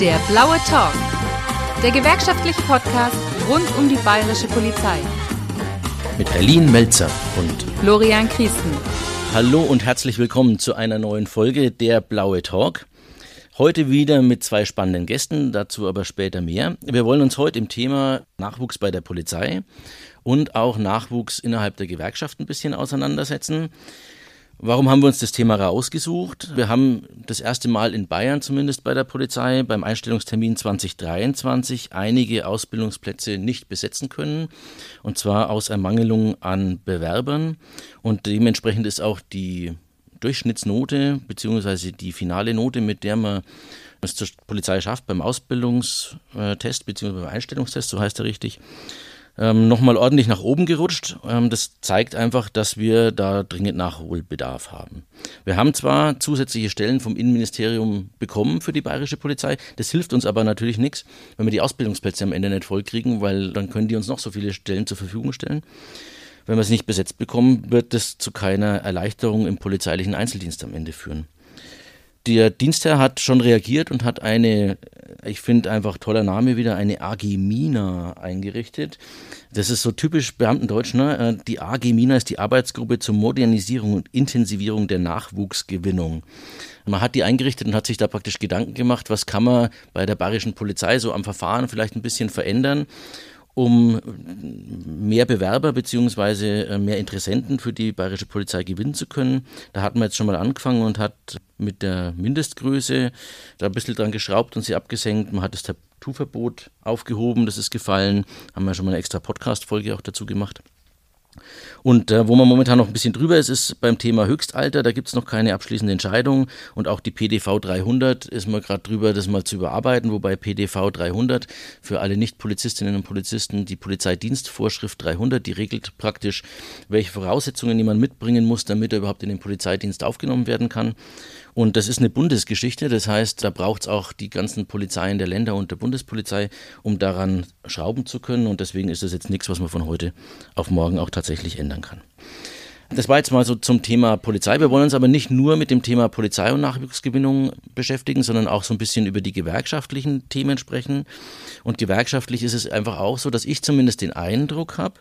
Der blaue Talk. Der gewerkschaftliche Podcast rund um die bayerische Polizei. Mit Berlin Melzer und Florian Christen. Hallo und herzlich willkommen zu einer neuen Folge Der blaue Talk. Heute wieder mit zwei spannenden Gästen, dazu aber später mehr. Wir wollen uns heute im Thema Nachwuchs bei der Polizei und auch Nachwuchs innerhalb der Gewerkschaft ein bisschen auseinandersetzen. Warum haben wir uns das Thema rausgesucht? Wir haben das erste Mal in Bayern zumindest bei der Polizei beim Einstellungstermin 2023 einige Ausbildungsplätze nicht besetzen können. Und zwar aus Ermangelung an Bewerbern. Und dementsprechend ist auch die Durchschnittsnote beziehungsweise die finale Note, mit der man es zur Polizei schafft beim Ausbildungstest beziehungsweise beim Einstellungstest, so heißt er richtig, ähm, nochmal ordentlich nach oben gerutscht. Ähm, das zeigt einfach, dass wir da dringend Nachholbedarf haben. Wir haben zwar zusätzliche Stellen vom Innenministerium bekommen für die bayerische Polizei, das hilft uns aber natürlich nichts, wenn wir die Ausbildungsplätze am Ende nicht vollkriegen, weil dann können die uns noch so viele Stellen zur Verfügung stellen. Wenn wir es nicht besetzt bekommen, wird das zu keiner Erleichterung im polizeilichen Einzeldienst am Ende führen. Der Dienstherr hat schon reagiert und hat eine, ich finde einfach toller Name wieder, eine AG Mina eingerichtet. Das ist so typisch Beamtendeutsch, ne? Äh, die AG Mina ist die Arbeitsgruppe zur Modernisierung und Intensivierung der Nachwuchsgewinnung. Man hat die eingerichtet und hat sich da praktisch Gedanken gemacht, was kann man bei der bayerischen Polizei so am Verfahren vielleicht ein bisschen verändern um mehr Bewerber beziehungsweise äh, mehr Interessenten für die bayerische Polizei gewinnen zu können. Da hat man jetzt schon mal angefangen und hat mit der Mindestgröße da ein bisschen dran geschraubt und sie abgesenkt. Man hat das Tattoo-Verbot aufgehoben, das ist gefallen. Haben wir schon mal eine extra Podcast-Folge auch dazu gemacht. Und äh, wo man momentan noch ein bisschen drüber ist, ist beim Thema Höchstalter. Da gibt es noch keine abschließende Entscheidung. Und auch die PDV 300 ist man gerade drüber, das mal zu überarbeiten. Wobei PDV 300 für alle Nicht-Polizistinnen und Polizisten die Polizeidienstvorschrift 300, die regelt praktisch, welche Voraussetzungen jemand mitbringen muss, damit er überhaupt in den Polizeidienst aufgenommen werden kann. Und das ist eine Bundesgeschichte. Das heißt, da braucht es auch die ganzen Polizeien der Länder und der Bundespolizei, um daran schrauben zu können. Und deswegen ist das jetzt nichts, was man von heute auf morgen auch tatsächlich ändern kann. Das war jetzt mal so zum Thema Polizei. Wir wollen uns aber nicht nur mit dem Thema Polizei und Nachwuchsgewinnung beschäftigen, sondern auch so ein bisschen über die gewerkschaftlichen Themen sprechen. Und gewerkschaftlich ist es einfach auch so, dass ich zumindest den Eindruck habe,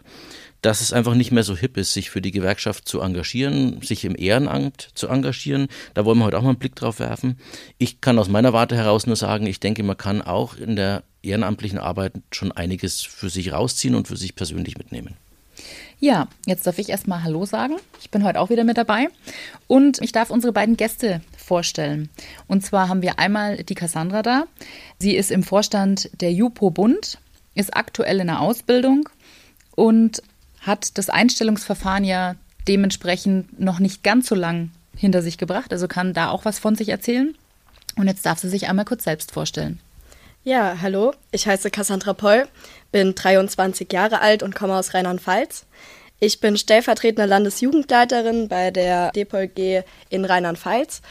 dass es einfach nicht mehr so hip ist, sich für die Gewerkschaft zu engagieren, sich im Ehrenamt zu engagieren. Da wollen wir heute auch mal einen Blick drauf werfen. Ich kann aus meiner Warte heraus nur sagen, ich denke, man kann auch in der ehrenamtlichen Arbeit schon einiges für sich rausziehen und für sich persönlich mitnehmen. Ja, jetzt darf ich erstmal Hallo sagen. Ich bin heute auch wieder mit dabei und ich darf unsere beiden Gäste vorstellen. Und zwar haben wir einmal die Cassandra da. Sie ist im Vorstand der JUPO Bund, ist aktuell in der Ausbildung und hat das Einstellungsverfahren ja dementsprechend noch nicht ganz so lang hinter sich gebracht, also kann da auch was von sich erzählen. Und jetzt darf sie sich einmal kurz selbst vorstellen. Ja, hallo, ich heiße Cassandra Poll, bin 23 Jahre alt und komme aus Rheinland-Pfalz. Ich bin stellvertretende Landesjugendleiterin bei der DPOLG in Rheinland-Pfalz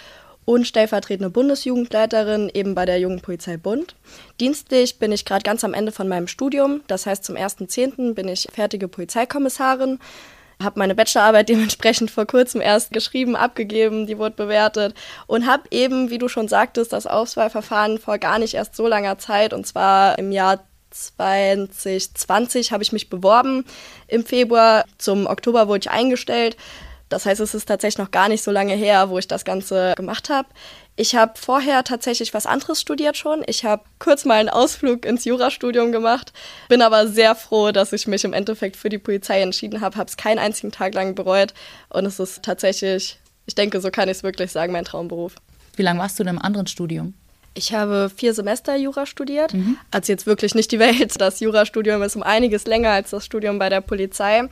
und stellvertretende Bundesjugendleiterin eben bei der Jugendpolizei Bund. Dienstlich bin ich gerade ganz am Ende von meinem Studium. Das heißt, zum 1.10. bin ich fertige Polizeikommissarin. Habe meine Bachelorarbeit dementsprechend vor kurzem erst geschrieben, abgegeben, die wurde bewertet und habe eben, wie du schon sagtest, das Auswahlverfahren vor gar nicht erst so langer Zeit und zwar im Jahr 2020 habe ich mich beworben. Im Februar zum Oktober wurde ich eingestellt. Das heißt, es ist tatsächlich noch gar nicht so lange her, wo ich das Ganze gemacht habe. Ich habe vorher tatsächlich was anderes studiert schon. Ich habe kurz mal einen Ausflug ins Jurastudium gemacht, bin aber sehr froh, dass ich mich im Endeffekt für die Polizei entschieden habe, habe es keinen einzigen Tag lang bereut und es ist tatsächlich, ich denke, so kann ich es wirklich sagen, mein Traumberuf. Wie lange warst du in einem anderen Studium? Ich habe vier Semester Jura studiert. Mhm. Also jetzt wirklich nicht die Welt. Das Jurastudium ist um einiges länger als das Studium bei der Polizei.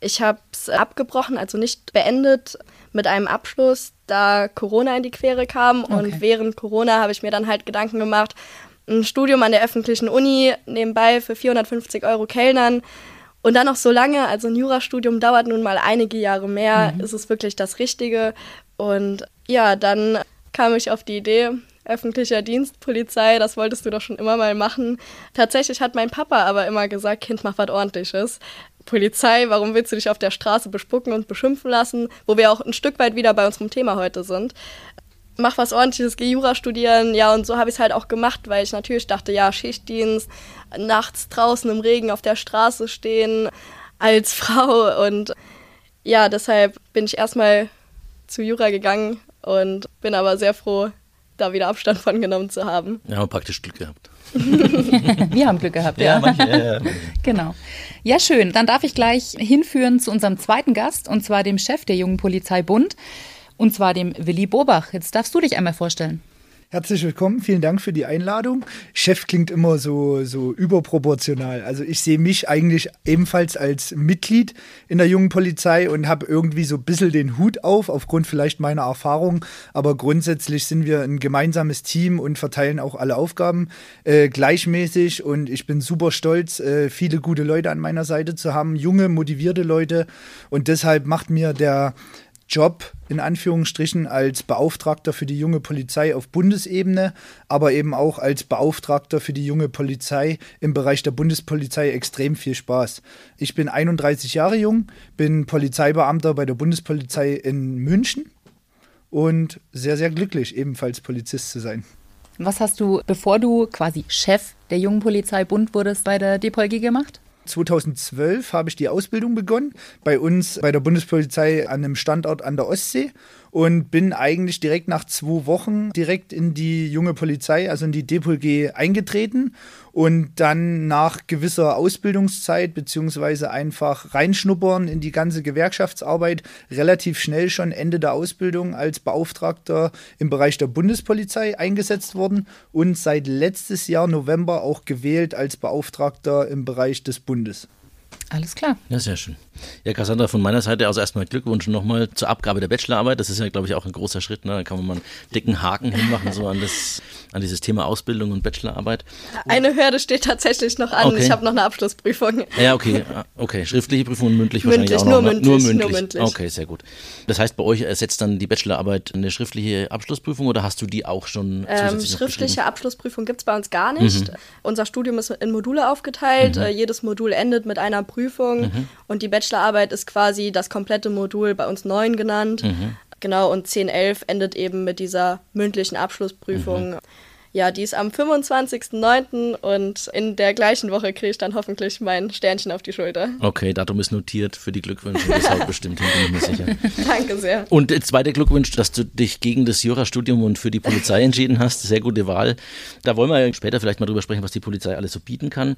Ich habe es abgebrochen, also nicht beendet mit einem Abschluss, da Corona in die Quere kam. Okay. Und während Corona habe ich mir dann halt Gedanken gemacht, ein Studium an der öffentlichen Uni nebenbei für 450 Euro Kellnern. Und dann noch so lange, also ein Jurastudium dauert nun mal einige Jahre mehr, mhm. ist es wirklich das Richtige. Und ja, dann kam ich auf die Idee, öffentlicher Dienst, Polizei, das wolltest du doch schon immer mal machen. Tatsächlich hat mein Papa aber immer gesagt, Kind, mach was ordentliches. Polizei, warum willst du dich auf der Straße bespucken und beschimpfen lassen, wo wir auch ein Stück weit wieder bei unserem Thema heute sind. mach was ordentliches, geh Jura studieren. Ja, und so habe ich es halt auch gemacht, weil ich natürlich dachte, ja, Schichtdienst, nachts draußen im Regen auf der Straße stehen als Frau. Und ja, deshalb bin ich erstmal zu Jura gegangen und bin aber sehr froh, da wieder Abstand von genommen zu haben. Ja, haben praktisch Glück gehabt. Wir haben Glück gehabt, ja. ja. Manche, ja, ja. Genau. Ja, schön. Dann darf ich gleich hinführen zu unserem zweiten Gast, und zwar dem Chef der Jungen Polizeibund, und zwar dem Willi Bobach. Jetzt darfst du dich einmal vorstellen. Herzlich willkommen, vielen Dank für die Einladung. Chef klingt immer so, so überproportional. Also ich sehe mich eigentlich ebenfalls als Mitglied in der jungen Polizei und habe irgendwie so ein bisschen den Hut auf, aufgrund vielleicht meiner Erfahrung. Aber grundsätzlich sind wir ein gemeinsames Team und verteilen auch alle Aufgaben äh, gleichmäßig. Und ich bin super stolz, äh, viele gute Leute an meiner Seite zu haben, junge, motivierte Leute. Und deshalb macht mir der Job in Anführungsstrichen als Beauftragter für die junge Polizei auf Bundesebene, aber eben auch als Beauftragter für die junge Polizei im Bereich der Bundespolizei extrem viel Spaß. Ich bin 31 Jahre jung, bin Polizeibeamter bei der Bundespolizei in München und sehr, sehr glücklich, ebenfalls Polizist zu sein. Was hast du, bevor du quasi Chef der jungen Polizeibund wurdest, bei der DPOLG gemacht? 2012 habe ich die Ausbildung begonnen, bei uns bei der Bundespolizei an einem Standort an der Ostsee und bin eigentlich direkt nach zwei Wochen direkt in die junge Polizei, also in die DPOLG eingetreten und dann nach gewisser Ausbildungszeit beziehungsweise einfach reinschnuppern in die ganze Gewerkschaftsarbeit relativ schnell schon Ende der Ausbildung als Beauftragter im Bereich der Bundespolizei eingesetzt worden und seit letztes Jahr November auch gewählt als Beauftragter im Bereich des Bundes. Alles klar. Ja, sehr schön. Ja, Cassandra, von meiner Seite aus erstmal Glückwunsch nochmal zur Abgabe der Bachelorarbeit. Das ist ja, glaube ich, auch ein großer Schritt. Ne? Da kann man mal einen dicken Haken hinmachen, so an, das, an dieses Thema Ausbildung und Bachelorarbeit. Eine Hürde steht tatsächlich noch an. Okay. Ich habe noch eine Abschlussprüfung. Ja, okay. Ah, okay. Schriftliche Prüfung und mündlich, mündlich wahrscheinlich auch noch. Ne? Mündlich, nur mündlich. Nur mündlich. Okay, sehr gut. Das heißt, bei euch ersetzt dann die Bachelorarbeit eine schriftliche Abschlussprüfung oder hast du die auch schon ähm, Schriftliche Abschlussprüfung gibt es bei uns gar nicht. Mhm. Unser Studium ist in Module aufgeteilt. Mhm. Äh, jedes Modul endet mit einer Prüfung mhm. und die Bachelorarbeit ist quasi das komplette Modul bei uns 9 genannt. Mhm. Genau, und 10, 11 endet eben mit dieser mündlichen Abschlussprüfung. Mhm. Ja, die ist am 25.09. und in der gleichen Woche kriege ich dann hoffentlich mein Sternchen auf die Schulter. Okay, Datum ist notiert für die Glückwünsche, das halt bestimmt, bin ich mir sicher. Danke sehr. Und der zweite Glückwunsch, dass du dich gegen das Jurastudium und für die Polizei entschieden hast. Sehr gute Wahl. Da wollen wir später vielleicht mal drüber sprechen, was die Polizei alles so bieten kann.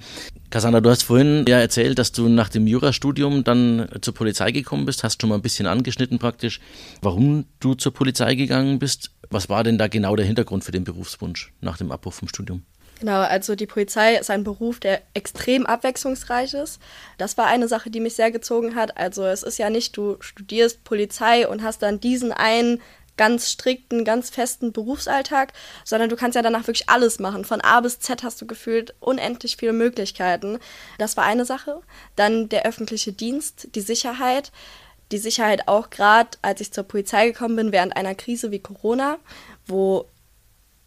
Cassandra, du hast vorhin ja erzählt, dass du nach dem Jurastudium dann zur Polizei gekommen bist, hast schon mal ein bisschen angeschnitten praktisch, warum du zur Polizei gegangen bist. Was war denn da genau der Hintergrund für den Berufswunsch nach dem Abbruch vom Studium? Genau, also die Polizei ist ein Beruf, der extrem abwechslungsreich ist. Das war eine Sache, die mich sehr gezogen hat. Also es ist ja nicht, du studierst Polizei und hast dann diesen einen ganz strikten, ganz festen Berufsalltag, sondern du kannst ja danach wirklich alles machen. Von A bis Z hast du gefühlt unendlich viele Möglichkeiten. Das war eine Sache. Dann der öffentliche Dienst, die Sicherheit die Sicherheit auch gerade, als ich zur Polizei gekommen bin, während einer Krise wie Corona, wo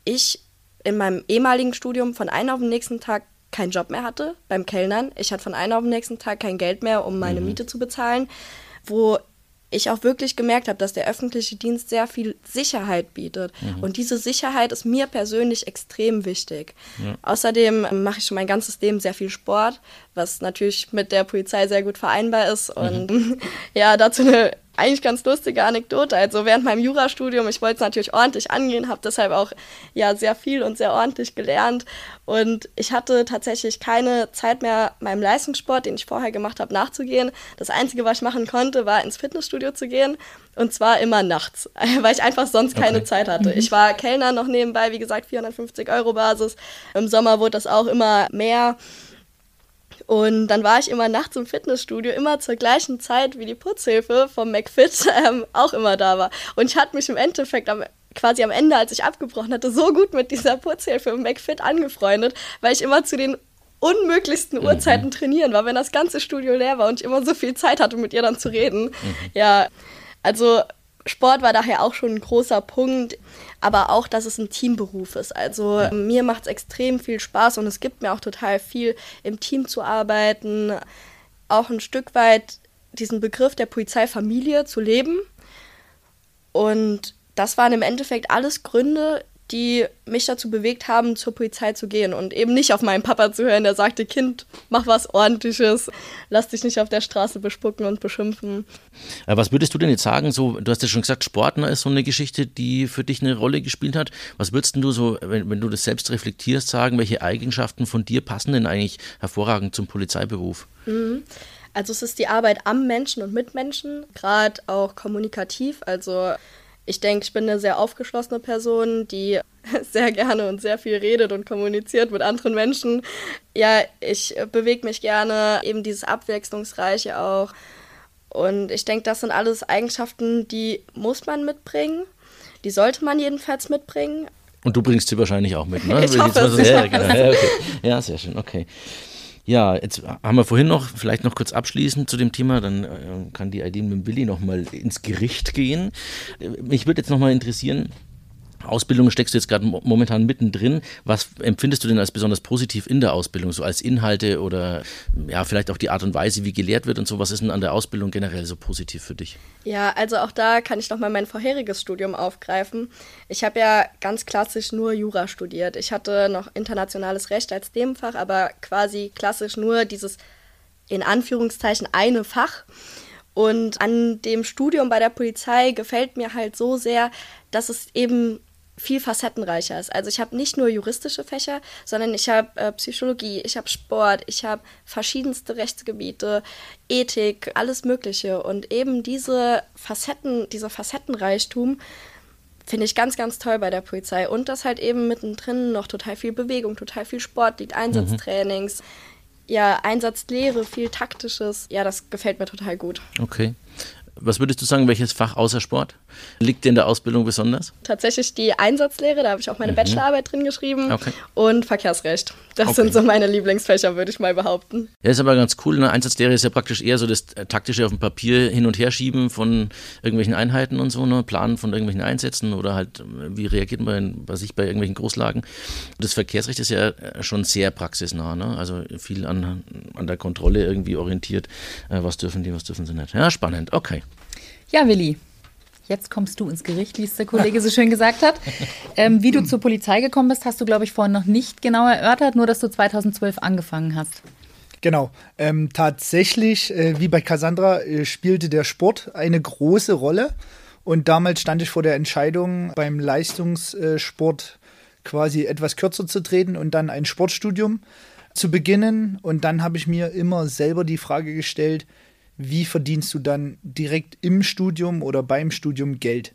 ich in meinem ehemaligen Studium von einem auf den nächsten Tag keinen Job mehr hatte beim Kellnern. Ich hatte von einem auf den nächsten Tag kein Geld mehr, um meine mhm. Miete zu bezahlen, wo ich auch wirklich gemerkt habe, dass der öffentliche Dienst sehr viel Sicherheit bietet. Mhm. Und diese Sicherheit ist mir persönlich extrem wichtig. Ja. Außerdem mache ich schon mein ganzes Leben sehr viel Sport, was natürlich mit der Polizei sehr gut vereinbar ist. Mhm. Und ja, dazu eine eigentlich ganz lustige Anekdote. Also während meinem Jurastudium, ich wollte es natürlich ordentlich angehen, habe deshalb auch ja sehr viel und sehr ordentlich gelernt. Und ich hatte tatsächlich keine Zeit mehr, meinem Leistungssport, den ich vorher gemacht habe, nachzugehen. Das Einzige, was ich machen konnte, war ins Fitnessstudio zu gehen. Und zwar immer nachts, weil ich einfach sonst keine okay. Zeit hatte. Ich war Kellner noch nebenbei, wie gesagt, 450 Euro Basis. Im Sommer wurde das auch immer mehr. Und dann war ich immer nachts im Fitnessstudio, immer zur gleichen Zeit wie die Putzhilfe vom McFit ähm, auch immer da war. Und ich hatte mich im Endeffekt am, quasi am Ende, als ich abgebrochen hatte, so gut mit dieser Putzhilfe im McFit angefreundet, weil ich immer zu den unmöglichsten mhm. Uhrzeiten trainieren war, wenn das ganze Studio leer war und ich immer so viel Zeit hatte, mit ihr dann zu reden. Mhm. Ja, also Sport war daher auch schon ein großer Punkt, aber auch, dass es ein Teamberuf ist. Also ja. mir macht es extrem viel Spaß und es gibt mir auch total viel, im Team zu arbeiten, auch ein Stück weit diesen Begriff der Polizeifamilie zu leben. Und das waren im Endeffekt alles Gründe, die mich dazu bewegt haben, zur Polizei zu gehen und eben nicht auf meinen Papa zu hören, der sagte, Kind, mach was ordentliches, lass dich nicht auf der Straße bespucken und beschimpfen. Äh, was würdest du denn jetzt sagen, so, du hast ja schon gesagt, Sportner ist so eine Geschichte, die für dich eine Rolle gespielt hat. Was würdest du so, wenn, wenn du das selbst reflektierst, sagen, welche Eigenschaften von dir passen denn eigentlich hervorragend zum Polizeiberuf? Mhm. Also es ist die Arbeit am Menschen und mit Menschen, gerade auch kommunikativ, also ich denke, ich bin eine sehr aufgeschlossene Person, die sehr gerne und sehr viel redet und kommuniziert mit anderen Menschen. Ja, ich bewege mich gerne, eben dieses Abwechslungsreiche auch. Und ich denke, das sind alles Eigenschaften, die muss man mitbringen. Die sollte man jedenfalls mitbringen. Und du bringst sie wahrscheinlich auch mit, ne? Ich hoffe. Ja, genau. ja, okay. ja, sehr schön, okay. Ja, jetzt haben wir vorhin noch, vielleicht noch kurz abschließend zu dem Thema, dann äh, kann die Aidin mit Willi nochmal ins Gericht gehen. Mich würde jetzt nochmal interessieren, Ausbildung steckst du jetzt gerade momentan mittendrin. Was empfindest du denn als besonders positiv in der Ausbildung, so als Inhalte oder ja, vielleicht auch die Art und Weise, wie gelehrt wird und so? Was ist denn an der Ausbildung generell so positiv für dich? Ja, also auch da kann ich nochmal mein vorheriges Studium aufgreifen. Ich habe ja ganz klassisch nur Jura studiert. Ich hatte noch internationales Recht als Nebenfach, aber quasi klassisch nur dieses in Anführungszeichen eine Fach. Und an dem Studium bei der Polizei gefällt mir halt so sehr, dass es eben viel facettenreicher ist. Also ich habe nicht nur juristische Fächer, sondern ich habe äh, Psychologie, ich habe Sport, ich habe verschiedenste Rechtsgebiete, Ethik, alles Mögliche. Und eben diese Facetten, dieser Facettenreichtum finde ich ganz, ganz toll bei der Polizei. Und dass halt eben mittendrin noch total viel Bewegung, total viel Sport liegt, Einsatztrainings, mhm. ja, Einsatzlehre, viel Taktisches. Ja, das gefällt mir total gut. Okay. Was würdest du sagen, welches Fach außer Sport liegt dir in der Ausbildung besonders? Tatsächlich die Einsatzlehre, da habe ich auch meine mhm. Bachelorarbeit drin geschrieben. Okay. Und Verkehrsrecht. Das okay. sind so meine Lieblingsfächer, würde ich mal behaupten. Ja, ist aber ganz cool. Eine Einsatzlehre ist ja praktisch eher so das äh, taktische auf dem Papier hin und her schieben von irgendwelchen Einheiten und so, ne? Planen von irgendwelchen Einsätzen oder halt, äh, wie reagiert man bei sich bei irgendwelchen Großlagen. Das Verkehrsrecht ist ja äh, schon sehr praxisnah, ne? also viel an, an der Kontrolle irgendwie orientiert. Was dürfen die, was dürfen sie nicht. Ja, spannend. Okay. Ja, Willi, jetzt kommst du ins Gericht, wie es der Kollege so schön gesagt hat. Ähm, wie du zur Polizei gekommen bist, hast du, glaube ich, vorhin noch nicht genau erörtert, nur dass du 2012 angefangen hast. Genau. Ähm, tatsächlich, äh, wie bei Cassandra, äh, spielte der Sport eine große Rolle. Und damals stand ich vor der Entscheidung, beim Leistungssport quasi etwas kürzer zu treten und dann ein Sportstudium zu beginnen. Und dann habe ich mir immer selber die Frage gestellt, wie verdienst du dann direkt im Studium oder beim Studium Geld?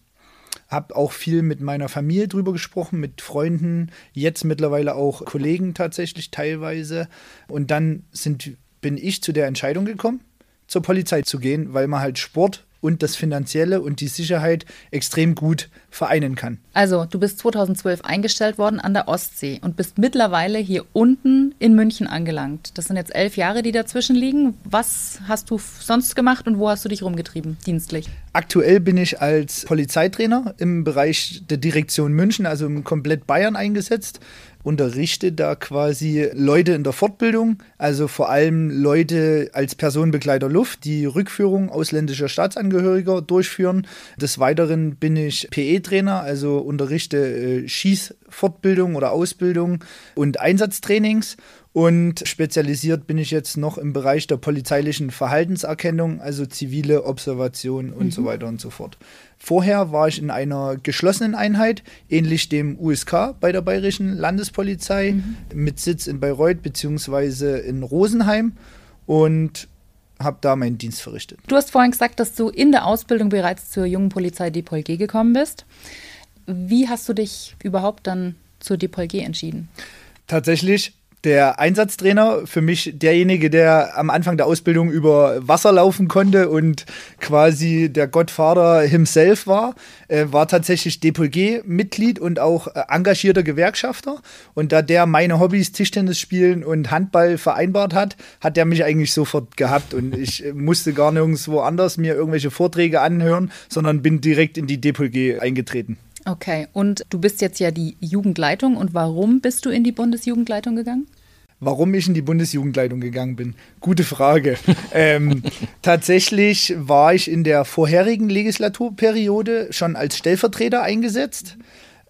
Hab auch viel mit meiner Familie drüber gesprochen, mit Freunden, jetzt mittlerweile auch Kollegen tatsächlich teilweise. Und dann sind, bin ich zu der Entscheidung gekommen, zur Polizei zu gehen, weil man halt Sport und das Finanzielle und die Sicherheit extrem gut vereinen kann. Also, du bist 2012 eingestellt worden an der Ostsee und bist mittlerweile hier unten in München angelangt. Das sind jetzt elf Jahre, die dazwischen liegen. Was hast du sonst gemacht und wo hast du dich rumgetrieben, dienstlich? Aktuell bin ich als Polizeitrainer im Bereich der Direktion München, also im komplett Bayern eingesetzt unterrichte da quasi Leute in der Fortbildung, also vor allem Leute als Personenbegleiter Luft, die Rückführung ausländischer Staatsangehöriger durchführen. Des Weiteren bin ich PE-Trainer, also unterrichte äh, Schießfortbildung oder Ausbildung und Einsatztrainings und spezialisiert bin ich jetzt noch im Bereich der polizeilichen Verhaltenserkennung, also zivile Observation und mhm. so weiter und so fort. Vorher war ich in einer geschlossenen Einheit, ähnlich dem USK bei der Bayerischen Landespolizei, mhm. mit Sitz in Bayreuth bzw. in Rosenheim und habe da meinen Dienst verrichtet. Du hast vorhin gesagt, dass du in der Ausbildung bereits zur jungen Polizei Depol G gekommen bist. Wie hast du dich überhaupt dann zur Depol G entschieden? Tatsächlich der Einsatztrainer, für mich derjenige, der am Anfang der Ausbildung über Wasser laufen konnte und quasi der Gottvater himself war, äh, war tatsächlich DPG-Mitglied und auch äh, engagierter Gewerkschafter. Und da der meine Hobbys Tischtennis spielen und Handball vereinbart hat, hat der mich eigentlich sofort gehabt und ich äh, musste gar nirgendwo anders mir irgendwelche Vorträge anhören, sondern bin direkt in die DPG eingetreten. Okay, und du bist jetzt ja die Jugendleitung und warum bist du in die Bundesjugendleitung gegangen? Warum ich in die Bundesjugendleitung gegangen bin? Gute Frage. ähm, tatsächlich war ich in der vorherigen Legislaturperiode schon als Stellvertreter eingesetzt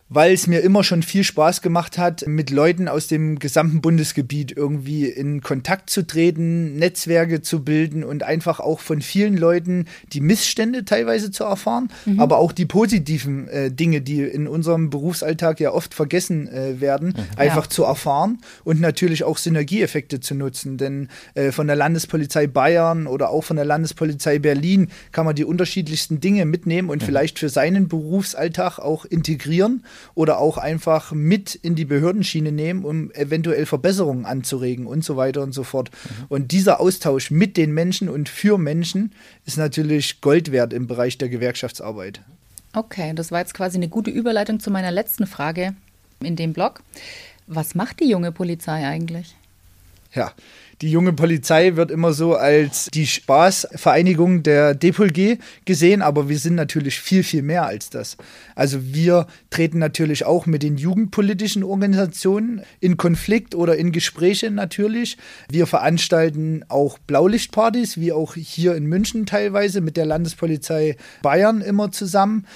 weil es mir immer schon viel Spaß gemacht hat, mit Leuten aus dem gesamten Bundesgebiet irgendwie in Kontakt zu treten, Netzwerke zu bilden und einfach auch von vielen Leuten die Missstände teilweise zu erfahren, mhm. aber auch die positiven äh, Dinge, die in unserem Berufsalltag ja oft vergessen äh, werden, mhm. einfach ja. zu erfahren und natürlich auch Synergieeffekte zu nutzen. Denn äh, von der Landespolizei Bayern oder auch von der Landespolizei Berlin kann man die unterschiedlichsten Dinge mitnehmen und mhm. vielleicht für seinen Berufsalltag auch integrieren oder auch einfach mit in die Behördenschiene nehmen, um eventuell Verbesserungen anzuregen und so weiter und so fort. Mhm. Und dieser Austausch mit den Menschen und für Menschen ist natürlich Gold wert im Bereich der Gewerkschaftsarbeit. Okay, das war jetzt quasi eine gute Überleitung zu meiner letzten Frage in dem Blog. Was macht die junge Polizei eigentlich? Ja, die junge Polizei wird immer so als die Spaßvereinigung der DPLG gesehen, aber wir sind natürlich viel, viel mehr als das. Also wir treten natürlich auch mit den jugendpolitischen Organisationen in Konflikt oder in Gespräche natürlich. Wir veranstalten auch Blaulichtpartys, wie auch hier in München teilweise mit der Landespolizei Bayern immer zusammen.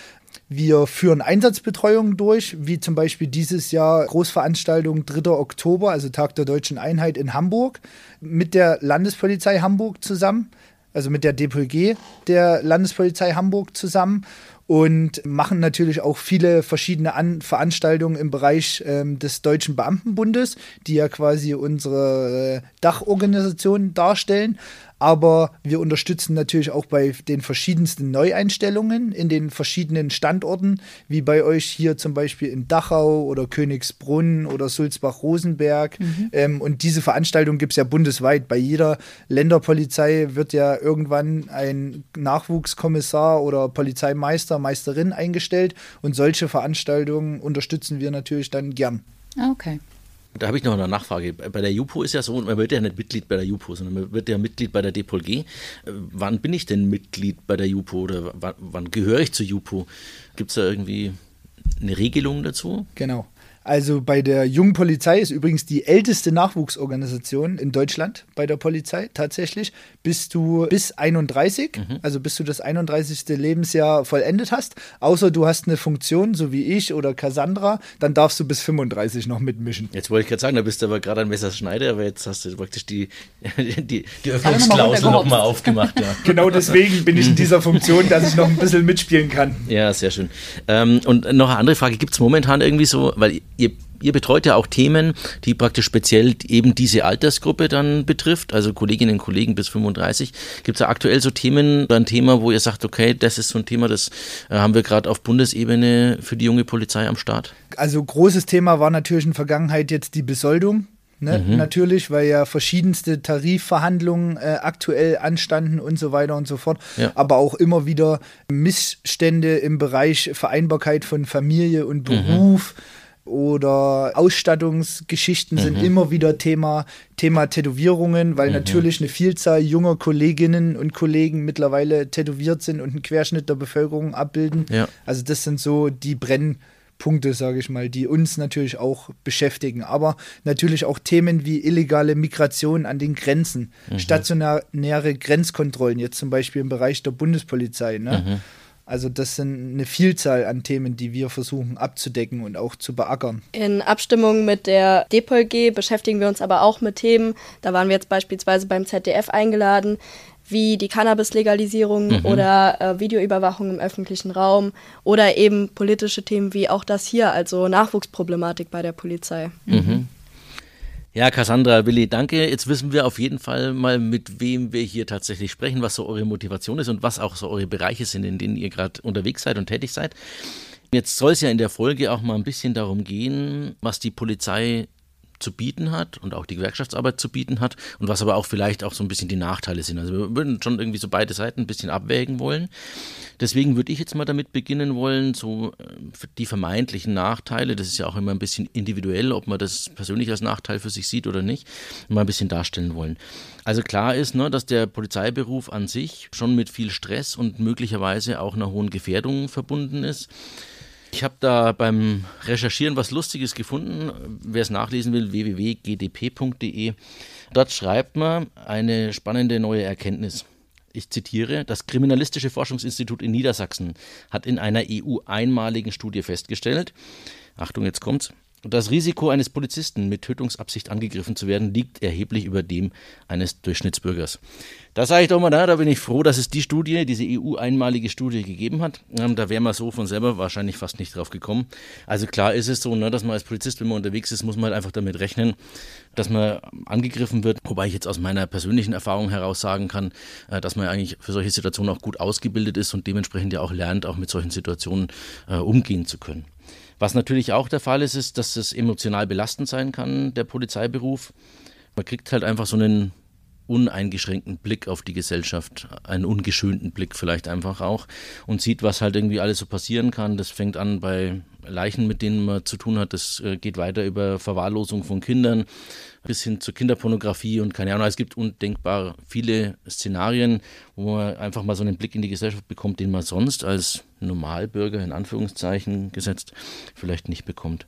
Wir führen Einsatzbetreuungen durch, wie zum Beispiel dieses Jahr Großveranstaltung 3. Oktober, also Tag der Deutschen Einheit in Hamburg, mit der Landespolizei Hamburg zusammen, also mit der DPG der Landespolizei Hamburg zusammen und machen natürlich auch viele verschiedene An Veranstaltungen im Bereich ähm, des Deutschen Beamtenbundes, die ja quasi unsere äh, Dachorganisation darstellen aber wir unterstützen natürlich auch bei den verschiedensten Neueinstellungen in den verschiedenen Standorten, wie bei euch hier zum Beispiel in Dachau oder Königsbrunn oder Sulzbach-Rosenberg. Mhm. Ähm, und diese Veranstaltung gibt es ja bundesweit. Bei jeder Länderpolizei wird ja irgendwann ein Nachwuchskommissar oder Polizeimeister, Meisterin eingestellt. Und solche Veranstaltungen unterstützen wir natürlich dann gern. Ah, okay. Da habe ich noch eine Nachfrage. Bei der JUPO ist ja so, man wird ja nicht Mitglied bei der JUPO, sondern man wird ja Mitglied bei der DPOLG. Äh, wann bin ich denn Mitglied bei der JUPO oder wann, wann gehöre ich zur JUPO? Gibt es da irgendwie eine Regelung dazu? Genau. Also bei der Jungen Polizei ist übrigens die älteste Nachwuchsorganisation in Deutschland bei der Polizei tatsächlich. Bist du bis 31, mhm. also bis du das 31. Lebensjahr vollendet hast, außer du hast eine Funktion, so wie ich oder Cassandra, dann darfst du bis 35 noch mitmischen. Jetzt wollte ich gerade sagen, da bist du aber gerade ein Messerschneider, aber jetzt hast du praktisch die, die, die Öffnungsklausel nochmal aufgemacht. Ja. genau deswegen bin ich in dieser Funktion, dass ich noch ein bisschen mitspielen kann. Ja, sehr schön. Ähm, und noch eine andere Frage, gibt es momentan irgendwie so, weil ihr, ihr betreut ja auch Themen, die praktisch speziell eben diese Altersgruppe dann betrifft, also Kolleginnen und Kollegen bis 35. Gibt es da aktuell so Themen oder ein Thema, wo ihr sagt, okay, das ist so ein Thema, das äh, haben wir gerade auf Bundesebene für die junge Polizei am Start? Also großes Thema war natürlich in der Vergangenheit jetzt die Besoldung. Ne? Mhm. Natürlich, weil ja verschiedenste Tarifverhandlungen äh, aktuell anstanden und so weiter und so fort. Ja. Aber auch immer wieder Missstände im Bereich Vereinbarkeit von Familie und mhm. Beruf. Mhm oder Ausstattungsgeschichten mhm. sind immer wieder Thema, Thema Tätowierungen, weil mhm. natürlich eine Vielzahl junger Kolleginnen und Kollegen mittlerweile tätowiert sind und einen Querschnitt der Bevölkerung abbilden. Ja. Also das sind so die Brennpunkte, sage ich mal, die uns natürlich auch beschäftigen. Aber natürlich auch Themen wie illegale Migration an den Grenzen, mhm. stationäre Grenzkontrollen, jetzt zum Beispiel im Bereich der Bundespolizei. Ne? Also das sind eine Vielzahl an Themen, die wir versuchen abzudecken und auch zu beackern. In Abstimmung mit der DPOLG beschäftigen wir uns aber auch mit Themen. Da waren wir jetzt beispielsweise beim ZDF eingeladen, wie die Cannabis-Legalisierung mhm. oder äh, Videoüberwachung im öffentlichen Raum oder eben politische Themen wie auch das hier, also Nachwuchsproblematik bei der Polizei. Mhm. Ja, Cassandra, Willi, danke. Jetzt wissen wir auf jeden Fall mal, mit wem wir hier tatsächlich sprechen, was so eure Motivation ist und was auch so eure Bereiche sind, in denen ihr gerade unterwegs seid und tätig seid. Jetzt soll es ja in der Folge auch mal ein bisschen darum gehen, was die Polizei zu bieten hat und auch die Gewerkschaftsarbeit zu bieten hat und was aber auch vielleicht auch so ein bisschen die Nachteile sind. Also wir würden schon irgendwie so beide Seiten ein bisschen abwägen wollen. Deswegen würde ich jetzt mal damit beginnen wollen, so äh, die vermeintlichen Nachteile, das ist ja auch immer ein bisschen individuell, ob man das persönlich als Nachteil für sich sieht oder nicht, mal ein bisschen darstellen wollen. Also klar ist, ne, dass der Polizeiberuf an sich schon mit viel Stress und möglicherweise auch einer hohen Gefährdung verbunden ist. Ich habe da beim Recherchieren was Lustiges gefunden. Wer es nachlesen will, www.gdp.de. Dort schreibt man eine spannende neue Erkenntnis. Ich zitiere, das Kriminalistische Forschungsinstitut in Niedersachsen hat in einer EU-einmaligen Studie festgestellt, Achtung, jetzt kommt's, das Risiko eines Polizisten mit Tötungsabsicht angegriffen zu werden liegt erheblich über dem eines Durchschnittsbürgers. Da sage ich doch mal, da, da bin ich froh, dass es die Studie, diese EU-einmalige Studie gegeben hat. Ähm, da wäre man so von selber wahrscheinlich fast nicht drauf gekommen. Also klar ist es so, ne, dass man als Polizist, wenn man unterwegs ist, muss man halt einfach damit rechnen, dass man angegriffen wird. Wobei ich jetzt aus meiner persönlichen Erfahrung heraus sagen kann, äh, dass man eigentlich für solche Situationen auch gut ausgebildet ist und dementsprechend ja auch lernt, auch mit solchen Situationen äh, umgehen zu können. Was natürlich auch der Fall ist, ist, dass es emotional belastend sein kann, der Polizeiberuf. Man kriegt halt einfach so einen uneingeschränkten Blick auf die Gesellschaft, einen ungeschönten Blick vielleicht einfach auch und sieht, was halt irgendwie alles so passieren kann. Das fängt an bei Leichen, mit denen man zu tun hat. Das äh, geht weiter über Verwahrlosung von Kindern bis hin zur Kinderpornografie und keine Ahnung. Es gibt undenkbar viele Szenarien, wo man einfach mal so einen Blick in die Gesellschaft bekommt, den man sonst als Normalbürger in Anführungszeichen gesetzt vielleicht nicht bekommt.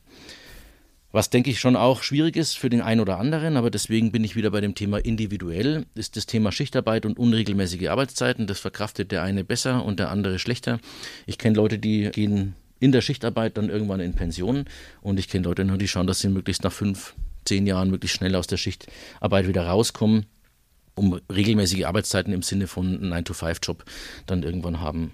Was denke ich schon auch schwierig ist für den einen oder anderen, aber deswegen bin ich wieder bei dem Thema individuell, ist das Thema Schichtarbeit und unregelmäßige Arbeitszeiten. Das verkraftet der eine besser und der andere schlechter. Ich kenne Leute, die gehen in der Schichtarbeit dann irgendwann in Pension und ich kenne Leute, die schauen, dass sie möglichst nach fünf, zehn Jahren möglichst schnell aus der Schichtarbeit wieder rauskommen, um regelmäßige Arbeitszeiten im Sinne von 9-to-5-Job dann irgendwann haben.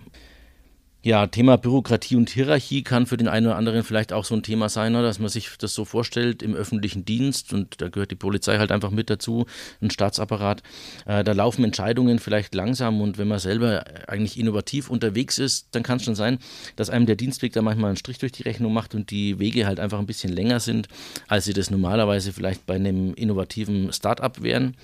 Ja, Thema Bürokratie und Hierarchie kann für den einen oder anderen vielleicht auch so ein Thema sein, ne, dass man sich das so vorstellt im öffentlichen Dienst und da gehört die Polizei halt einfach mit dazu, ein Staatsapparat. Äh, da laufen Entscheidungen vielleicht langsam und wenn man selber eigentlich innovativ unterwegs ist, dann kann es schon sein, dass einem der Dienstweg da manchmal einen Strich durch die Rechnung macht und die Wege halt einfach ein bisschen länger sind, als sie das normalerweise vielleicht bei einem innovativen Start-up wären.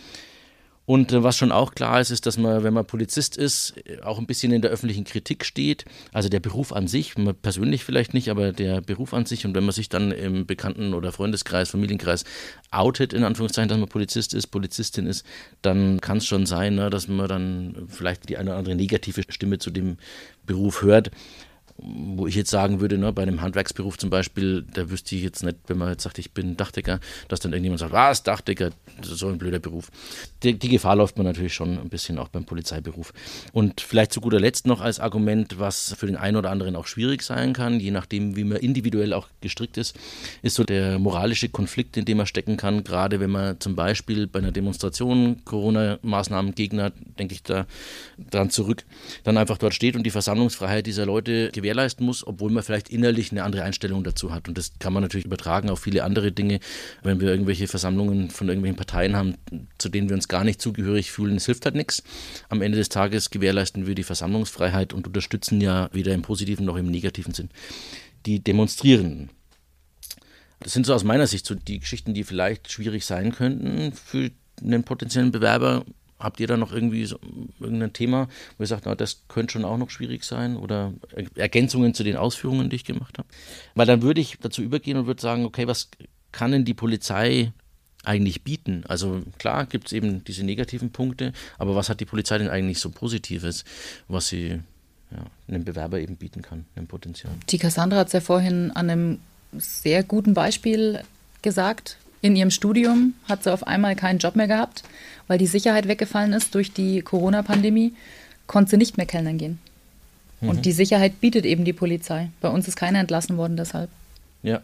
Und äh, was schon auch klar ist, ist, dass man, wenn man Polizist ist, äh, auch ein bisschen in der öffentlichen Kritik steht. Also der Beruf an sich, man persönlich vielleicht nicht, aber der Beruf an sich. Und wenn man sich dann im Bekannten- oder Freundeskreis, Familienkreis outet, in Anführungszeichen, dass man Polizist ist, Polizistin ist, dann kann es schon sein, ne, dass man dann vielleicht die eine oder andere negative Stimme zu dem Beruf hört wo ich jetzt sagen würde, ne, bei einem Handwerksberuf zum Beispiel, da wüsste ich jetzt nicht, wenn man jetzt sagt, ich bin Dachdecker, dass dann irgendjemand sagt, was, Dachdecker, so ein blöder Beruf. Die, die, Gefahr läuft man natürlich schon ein bisschen auch beim Polizeiberuf. Und vielleicht zu guter Letzt noch als Argument, was für den einen oder anderen auch schwierig sein kann, je nachdem, wie man individuell auch gestrickt ist, ist so der moralische Konflikt, in dem man stecken kann, gerade wenn man zum Beispiel bei einer Demonstration Corona-Maßnahmen Gegner, denke ich da dran zurück, dann einfach dort steht und die Versammlungsfreiheit dieser Leute gewährt gewährleisten muss, obwohl man vielleicht innerlich eine andere Einstellung dazu hat. Und das kann man natürlich übertragen auf viele andere Dinge. Wenn wir irgendwelche Versammlungen von irgendwelchen Parteien haben, zu denen wir uns gar nicht zugehörig fühlen, es hilft halt nichts. Am Ende des Tages gewährleisten wir die Versammlungsfreiheit und unterstützen ja weder im positiven noch im negativen Sinn die Demonstrierenden. Das sind so aus meiner Sicht so die Geschichten, die vielleicht schwierig sein könnten für einen potenziellen Bewerber. Habt ihr da noch irgendwie so, irgendein Thema, wo ihr sagt, na, das könnte schon auch noch schwierig sein oder Ergänzungen zu den Ausführungen, die ich gemacht habe? Weil dann würde ich dazu übergehen und würde sagen, okay, was kann denn die Polizei eigentlich bieten? Also klar gibt es eben diese negativen Punkte, aber was hat die Polizei denn eigentlich so Positives, was sie ja, einem Bewerber eben bieten kann, einem Potenzial? Die Cassandra hat es ja vorhin an einem sehr guten Beispiel gesagt. In ihrem Studium hat sie auf einmal keinen Job mehr gehabt weil die Sicherheit weggefallen ist durch die Corona-Pandemie, konnte sie nicht mehr kellnern gehen. Mhm. Und die Sicherheit bietet eben die Polizei. Bei uns ist keiner entlassen worden deshalb. Ja,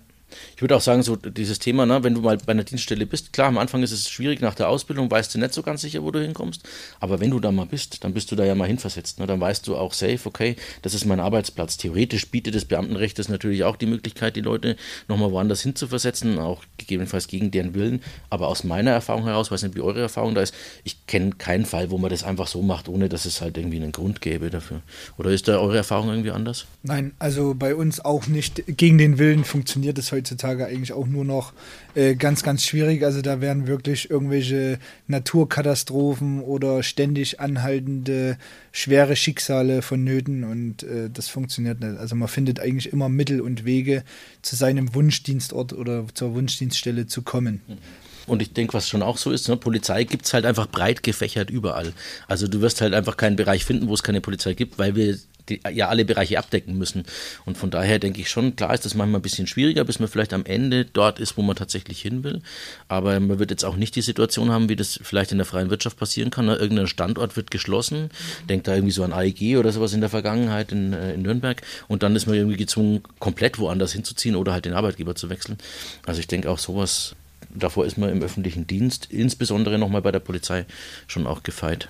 ich würde auch sagen, so dieses Thema, ne, wenn du mal bei einer Dienststelle bist, klar, am Anfang ist es schwierig nach der Ausbildung, weißt du nicht so ganz sicher, wo du hinkommst. Aber wenn du da mal bist, dann bist du da ja mal hinversetzt. Ne? Dann weißt du auch safe, okay, das ist mein Arbeitsplatz. Theoretisch bietet das Beamtenrecht das natürlich auch die Möglichkeit, die Leute nochmal woanders hinzuversetzen, auch gegebenenfalls gegen deren Willen. Aber aus meiner Erfahrung heraus, weiß nicht, wie eure Erfahrung da ist, ich kenne keinen Fall, wo man das einfach so macht, ohne dass es halt irgendwie einen Grund gäbe dafür. Oder ist da eure Erfahrung irgendwie anders? Nein, also bei uns auch nicht. Gegen den Willen funktioniert es heutzutage eigentlich auch nur noch äh, ganz, ganz schwierig. Also da werden wirklich irgendwelche Naturkatastrophen oder ständig anhaltende schwere Schicksale vonnöten und äh, das funktioniert nicht. Also man findet eigentlich immer Mittel und Wege, zu seinem Wunschdienstort oder zur Wunschdienststelle zu kommen. Mhm. Und ich denke, was schon auch so ist, ne, Polizei gibt es halt einfach breit gefächert überall. Also du wirst halt einfach keinen Bereich finden, wo es keine Polizei gibt, weil wir die ja alle Bereiche abdecken müssen. Und von daher denke ich schon, klar ist das manchmal ein bisschen schwieriger, bis man vielleicht am Ende dort ist, wo man tatsächlich hin will. Aber man wird jetzt auch nicht die Situation haben, wie das vielleicht in der freien Wirtschaft passieren kann. Ne? Irgendein Standort wird geschlossen, denkt da irgendwie so an AEG oder sowas in der Vergangenheit in, äh, in Nürnberg und dann ist man irgendwie gezwungen, komplett woanders hinzuziehen oder halt den Arbeitgeber zu wechseln. Also ich denke auch sowas, davor ist man im öffentlichen Dienst, insbesondere nochmal bei der Polizei, schon auch gefeit.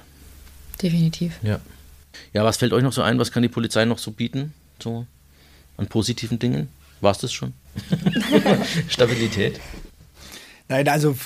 Definitiv. Ja. Ja, was fällt euch noch so ein? Was kann die Polizei noch so bieten? So an positiven Dingen? War es das schon? Stabilität? Nein, also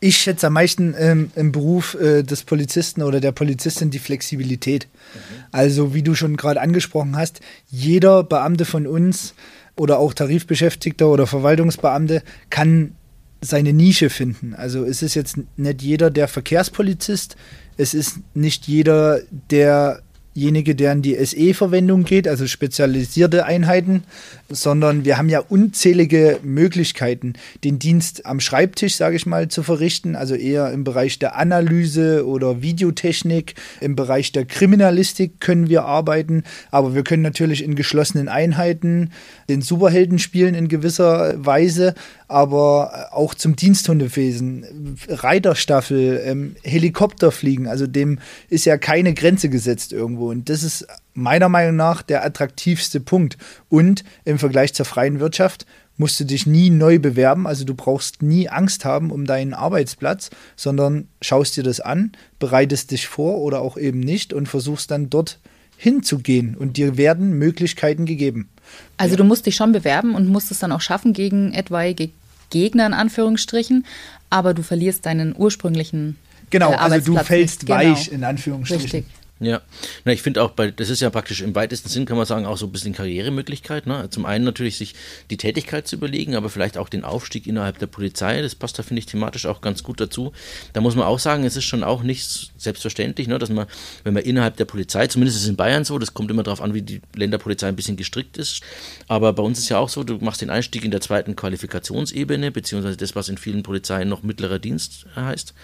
ich schätze am meisten ähm, im Beruf äh, des Polizisten oder der Polizistin die Flexibilität. Mhm. Also wie du schon gerade angesprochen hast, jeder Beamte von uns oder auch Tarifbeschäftigter oder Verwaltungsbeamte kann seine Nische finden. Also es ist jetzt nicht jeder der Verkehrspolizist, es ist nicht jeder der derjenige, der in die SE-Verwendung geht, also spezialisierte Einheiten, sondern wir haben ja unzählige Möglichkeiten, den Dienst am Schreibtisch, sage ich mal, zu verrichten, also eher im Bereich der Analyse oder Videotechnik, im Bereich der Kriminalistik können wir arbeiten, aber wir können natürlich in geschlossenen Einheiten den Superhelden spielen in gewisser Weise, aber auch zum Diensthundewesen, Reiterstaffel, ähm, Helikopterfliegen, also dem ist ja keine Grenze gesetzt irgendwo. Und das ist meiner Meinung nach der attraktivste Punkt. Und im Vergleich zur freien Wirtschaft musst du dich nie neu bewerben, also du brauchst nie Angst haben um deinen Arbeitsplatz, sondern schaust dir das an, bereitest dich vor oder auch eben nicht und versuchst dann dort hinzugehen und dir werden Möglichkeiten gegeben. Also du musst dich schon bewerben und musst es dann auch schaffen gegen etwaige Gegner in Anführungsstrichen, aber du verlierst deinen ursprünglichen Genau, äh, also du fällst genau. weich in Anführungsstrichen. Richtig. Ja, Na, ich finde auch, bei, das ist ja praktisch im weitesten Sinn, kann man sagen, auch so ein bisschen Karrieremöglichkeit. Ne? Zum einen natürlich sich die Tätigkeit zu überlegen, aber vielleicht auch den Aufstieg innerhalb der Polizei. Das passt da, finde ich, thematisch auch ganz gut dazu. Da muss man auch sagen, es ist schon auch nicht selbstverständlich, ne, dass man, wenn man innerhalb der Polizei, zumindest ist es in Bayern so, das kommt immer darauf an, wie die Länderpolizei ein bisschen gestrickt ist. Aber bei uns ist ja auch so, du machst den Einstieg in der zweiten Qualifikationsebene, beziehungsweise das, was in vielen Polizeien noch mittlerer Dienst heißt.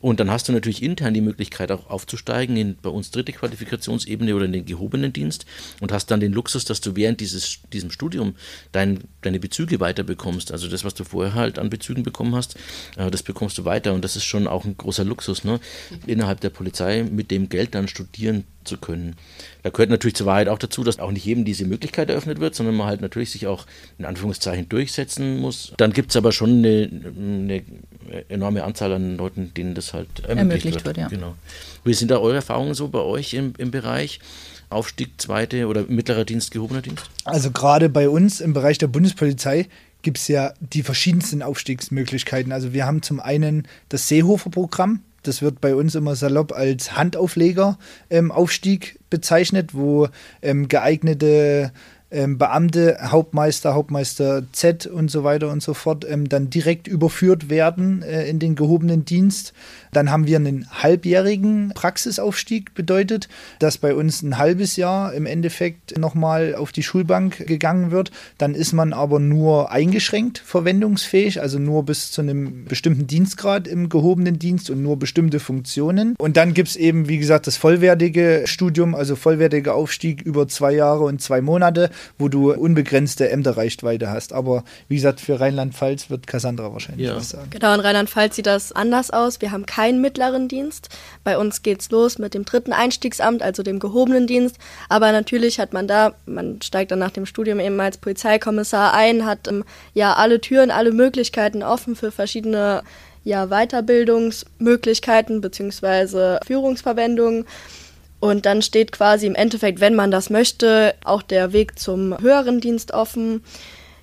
Und dann hast du natürlich intern die Möglichkeit auch aufzusteigen in bei uns dritte Qualifikationsebene oder in den gehobenen Dienst und hast dann den Luxus, dass du während dieses diesem Studium dein, deine Bezüge weiter bekommst. Also das, was du vorher halt an Bezügen bekommen hast, äh, das bekommst du weiter und das ist schon auch ein großer Luxus, ne? innerhalb der Polizei mit dem Geld dann studieren zu können. Da gehört natürlich zur Wahrheit auch dazu, dass auch nicht jedem diese Möglichkeit eröffnet wird, sondern man halt natürlich sich auch in Anführungszeichen durchsetzen muss. Dann gibt es aber schon eine, eine, enorme Anzahl an Leuten, denen das halt ermöglicht, ermöglicht wird. wird ja. Genau. Wie sind da eure Erfahrungen so bei euch im, im Bereich? Aufstieg, zweite oder mittlerer Dienst, gehobener Dienst? Also gerade bei uns im Bereich der Bundespolizei gibt es ja die verschiedensten Aufstiegsmöglichkeiten. Also wir haben zum einen das Seehofer-Programm, das wird bei uns immer salopp als Handaufleger-Aufstieg ähm, bezeichnet, wo ähm, geeignete ähm, Beamte, Hauptmeister, Hauptmeister Z und so weiter und so fort, ähm, dann direkt überführt werden äh, in den gehobenen Dienst. Dann haben wir einen halbjährigen Praxisaufstieg, bedeutet, dass bei uns ein halbes Jahr im Endeffekt nochmal auf die Schulbank gegangen wird. Dann ist man aber nur eingeschränkt verwendungsfähig, also nur bis zu einem bestimmten Dienstgrad im gehobenen Dienst und nur bestimmte Funktionen. Und dann gibt es eben, wie gesagt, das vollwertige Studium, also vollwertiger Aufstieg über zwei Jahre und zwei Monate, wo du unbegrenzte Ämterreichweite hast. Aber wie gesagt, für Rheinland-Pfalz wird Cassandra wahrscheinlich ja. was sagen. Genau, in Rheinland-Pfalz sieht das anders aus. Wir haben keinen mittleren Dienst. Bei uns geht es los mit dem dritten Einstiegsamt, also dem gehobenen Dienst. Aber natürlich hat man da, man steigt dann nach dem Studium eben als Polizeikommissar ein, hat ähm, ja alle Türen, alle Möglichkeiten offen für verschiedene ja, Weiterbildungsmöglichkeiten bzw. Führungsverwendungen. Und dann steht quasi im Endeffekt, wenn man das möchte, auch der Weg zum höheren Dienst offen.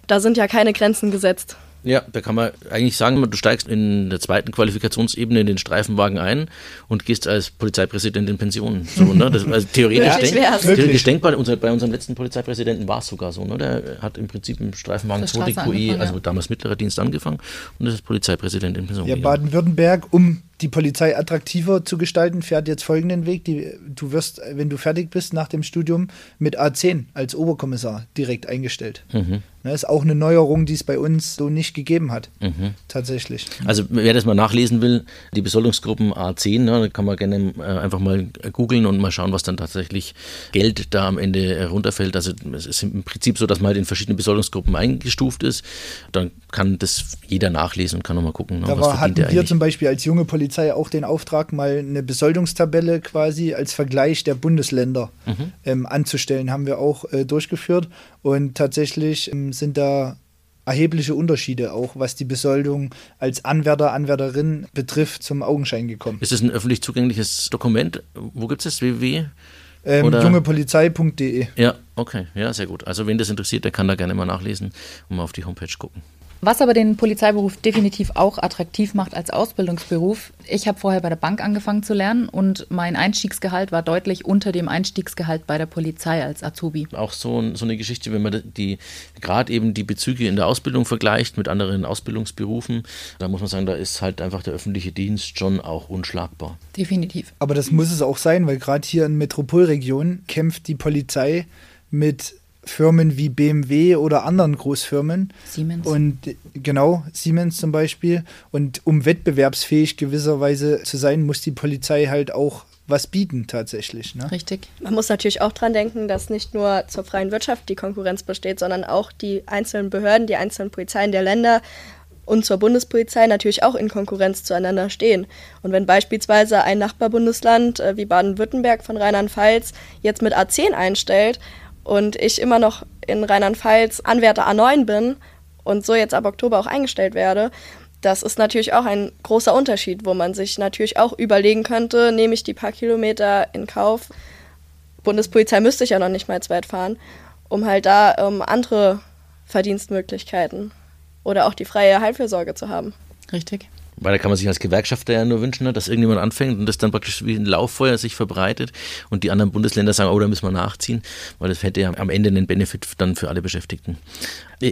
Da sind ja keine Grenzen gesetzt. Ja, da kann man eigentlich sagen, du steigst in der zweiten Qualifikationsebene in den Streifenwagen ein und gehst als Polizeipräsident in Pension. So, ne? das, also theoretisch, ja, denk, theoretisch denkbar, unser, bei unserem letzten Polizeipräsidenten war es sogar so. Ne? Der hat im Prinzip im Streifenwagen 2 QE, also damals mittlerer Dienst angefangen und ist Polizeipräsident in Pension. Ja, Baden-Württemberg, um die Polizei attraktiver zu gestalten, fährt jetzt folgenden Weg. Die, du wirst, wenn du fertig bist nach dem Studium, mit A10 als Oberkommissar direkt eingestellt. Mhm. Das ist auch eine Neuerung, die es bei uns so nicht gegeben hat. Mhm. Tatsächlich. Also wer das mal nachlesen will, die Besoldungsgruppen A10, ne, da kann man gerne äh, einfach mal googeln und mal schauen, was dann tatsächlich Geld da am Ende runterfällt. Also es ist im Prinzip so, dass man halt in verschiedene Besoldungsgruppen eingestuft ist. Dann kann das jeder nachlesen und kann nochmal gucken. Ne, da war, hatten wir zum Beispiel als junge Polizei auch den Auftrag, mal eine Besoldungstabelle quasi als Vergleich der Bundesländer mhm. ähm, anzustellen. Haben wir auch äh, durchgeführt. Und tatsächlich ähm, sind da erhebliche Unterschiede auch, was die Besoldung als Anwärter, Anwärterin betrifft, zum Augenschein gekommen. Ist das ein öffentlich zugängliches Dokument? Wo gibt es das? www? Ähm, jungepolizei.de. Ja, okay, ja, sehr gut. Also wen das interessiert, der kann da gerne mal nachlesen und mal auf die Homepage gucken. Was aber den Polizeiberuf definitiv auch attraktiv macht als Ausbildungsberuf. Ich habe vorher bei der Bank angefangen zu lernen und mein Einstiegsgehalt war deutlich unter dem Einstiegsgehalt bei der Polizei als Azubi. Auch so, so eine Geschichte, wenn man die gerade eben die Bezüge in der Ausbildung vergleicht mit anderen Ausbildungsberufen, da muss man sagen, da ist halt einfach der öffentliche Dienst schon auch unschlagbar. Definitiv. Aber das muss es auch sein, weil gerade hier in Metropolregionen kämpft die Polizei mit Firmen wie BMW oder anderen Großfirmen. Siemens. Und genau, Siemens zum Beispiel. Und um wettbewerbsfähig gewisserweise zu sein, muss die Polizei halt auch was bieten tatsächlich. Ne? Richtig. Man muss natürlich auch dran denken, dass nicht nur zur freien Wirtschaft die Konkurrenz besteht, sondern auch die einzelnen Behörden, die einzelnen Polizeien der Länder und zur Bundespolizei natürlich auch in Konkurrenz zueinander stehen. Und wenn beispielsweise ein Nachbarbundesland äh, wie Baden-Württemberg von Rheinland-Pfalz jetzt mit A10 einstellt, und ich immer noch in Rheinland-Pfalz Anwärter A9 bin und so jetzt ab Oktober auch eingestellt werde, das ist natürlich auch ein großer Unterschied, wo man sich natürlich auch überlegen könnte, nehme ich die paar Kilometer in Kauf. Bundespolizei müsste ich ja noch nicht mal zu weit fahren, um halt da ähm, andere Verdienstmöglichkeiten oder auch die freie Heilfürsorge zu haben. Richtig. Weil da kann man sich als Gewerkschafter ja nur wünschen, ne, dass irgendjemand anfängt und das dann praktisch wie ein Lauffeuer sich verbreitet und die anderen Bundesländer sagen, oh, da müssen wir nachziehen, weil das hätte ja am Ende einen Benefit dann für alle Beschäftigten.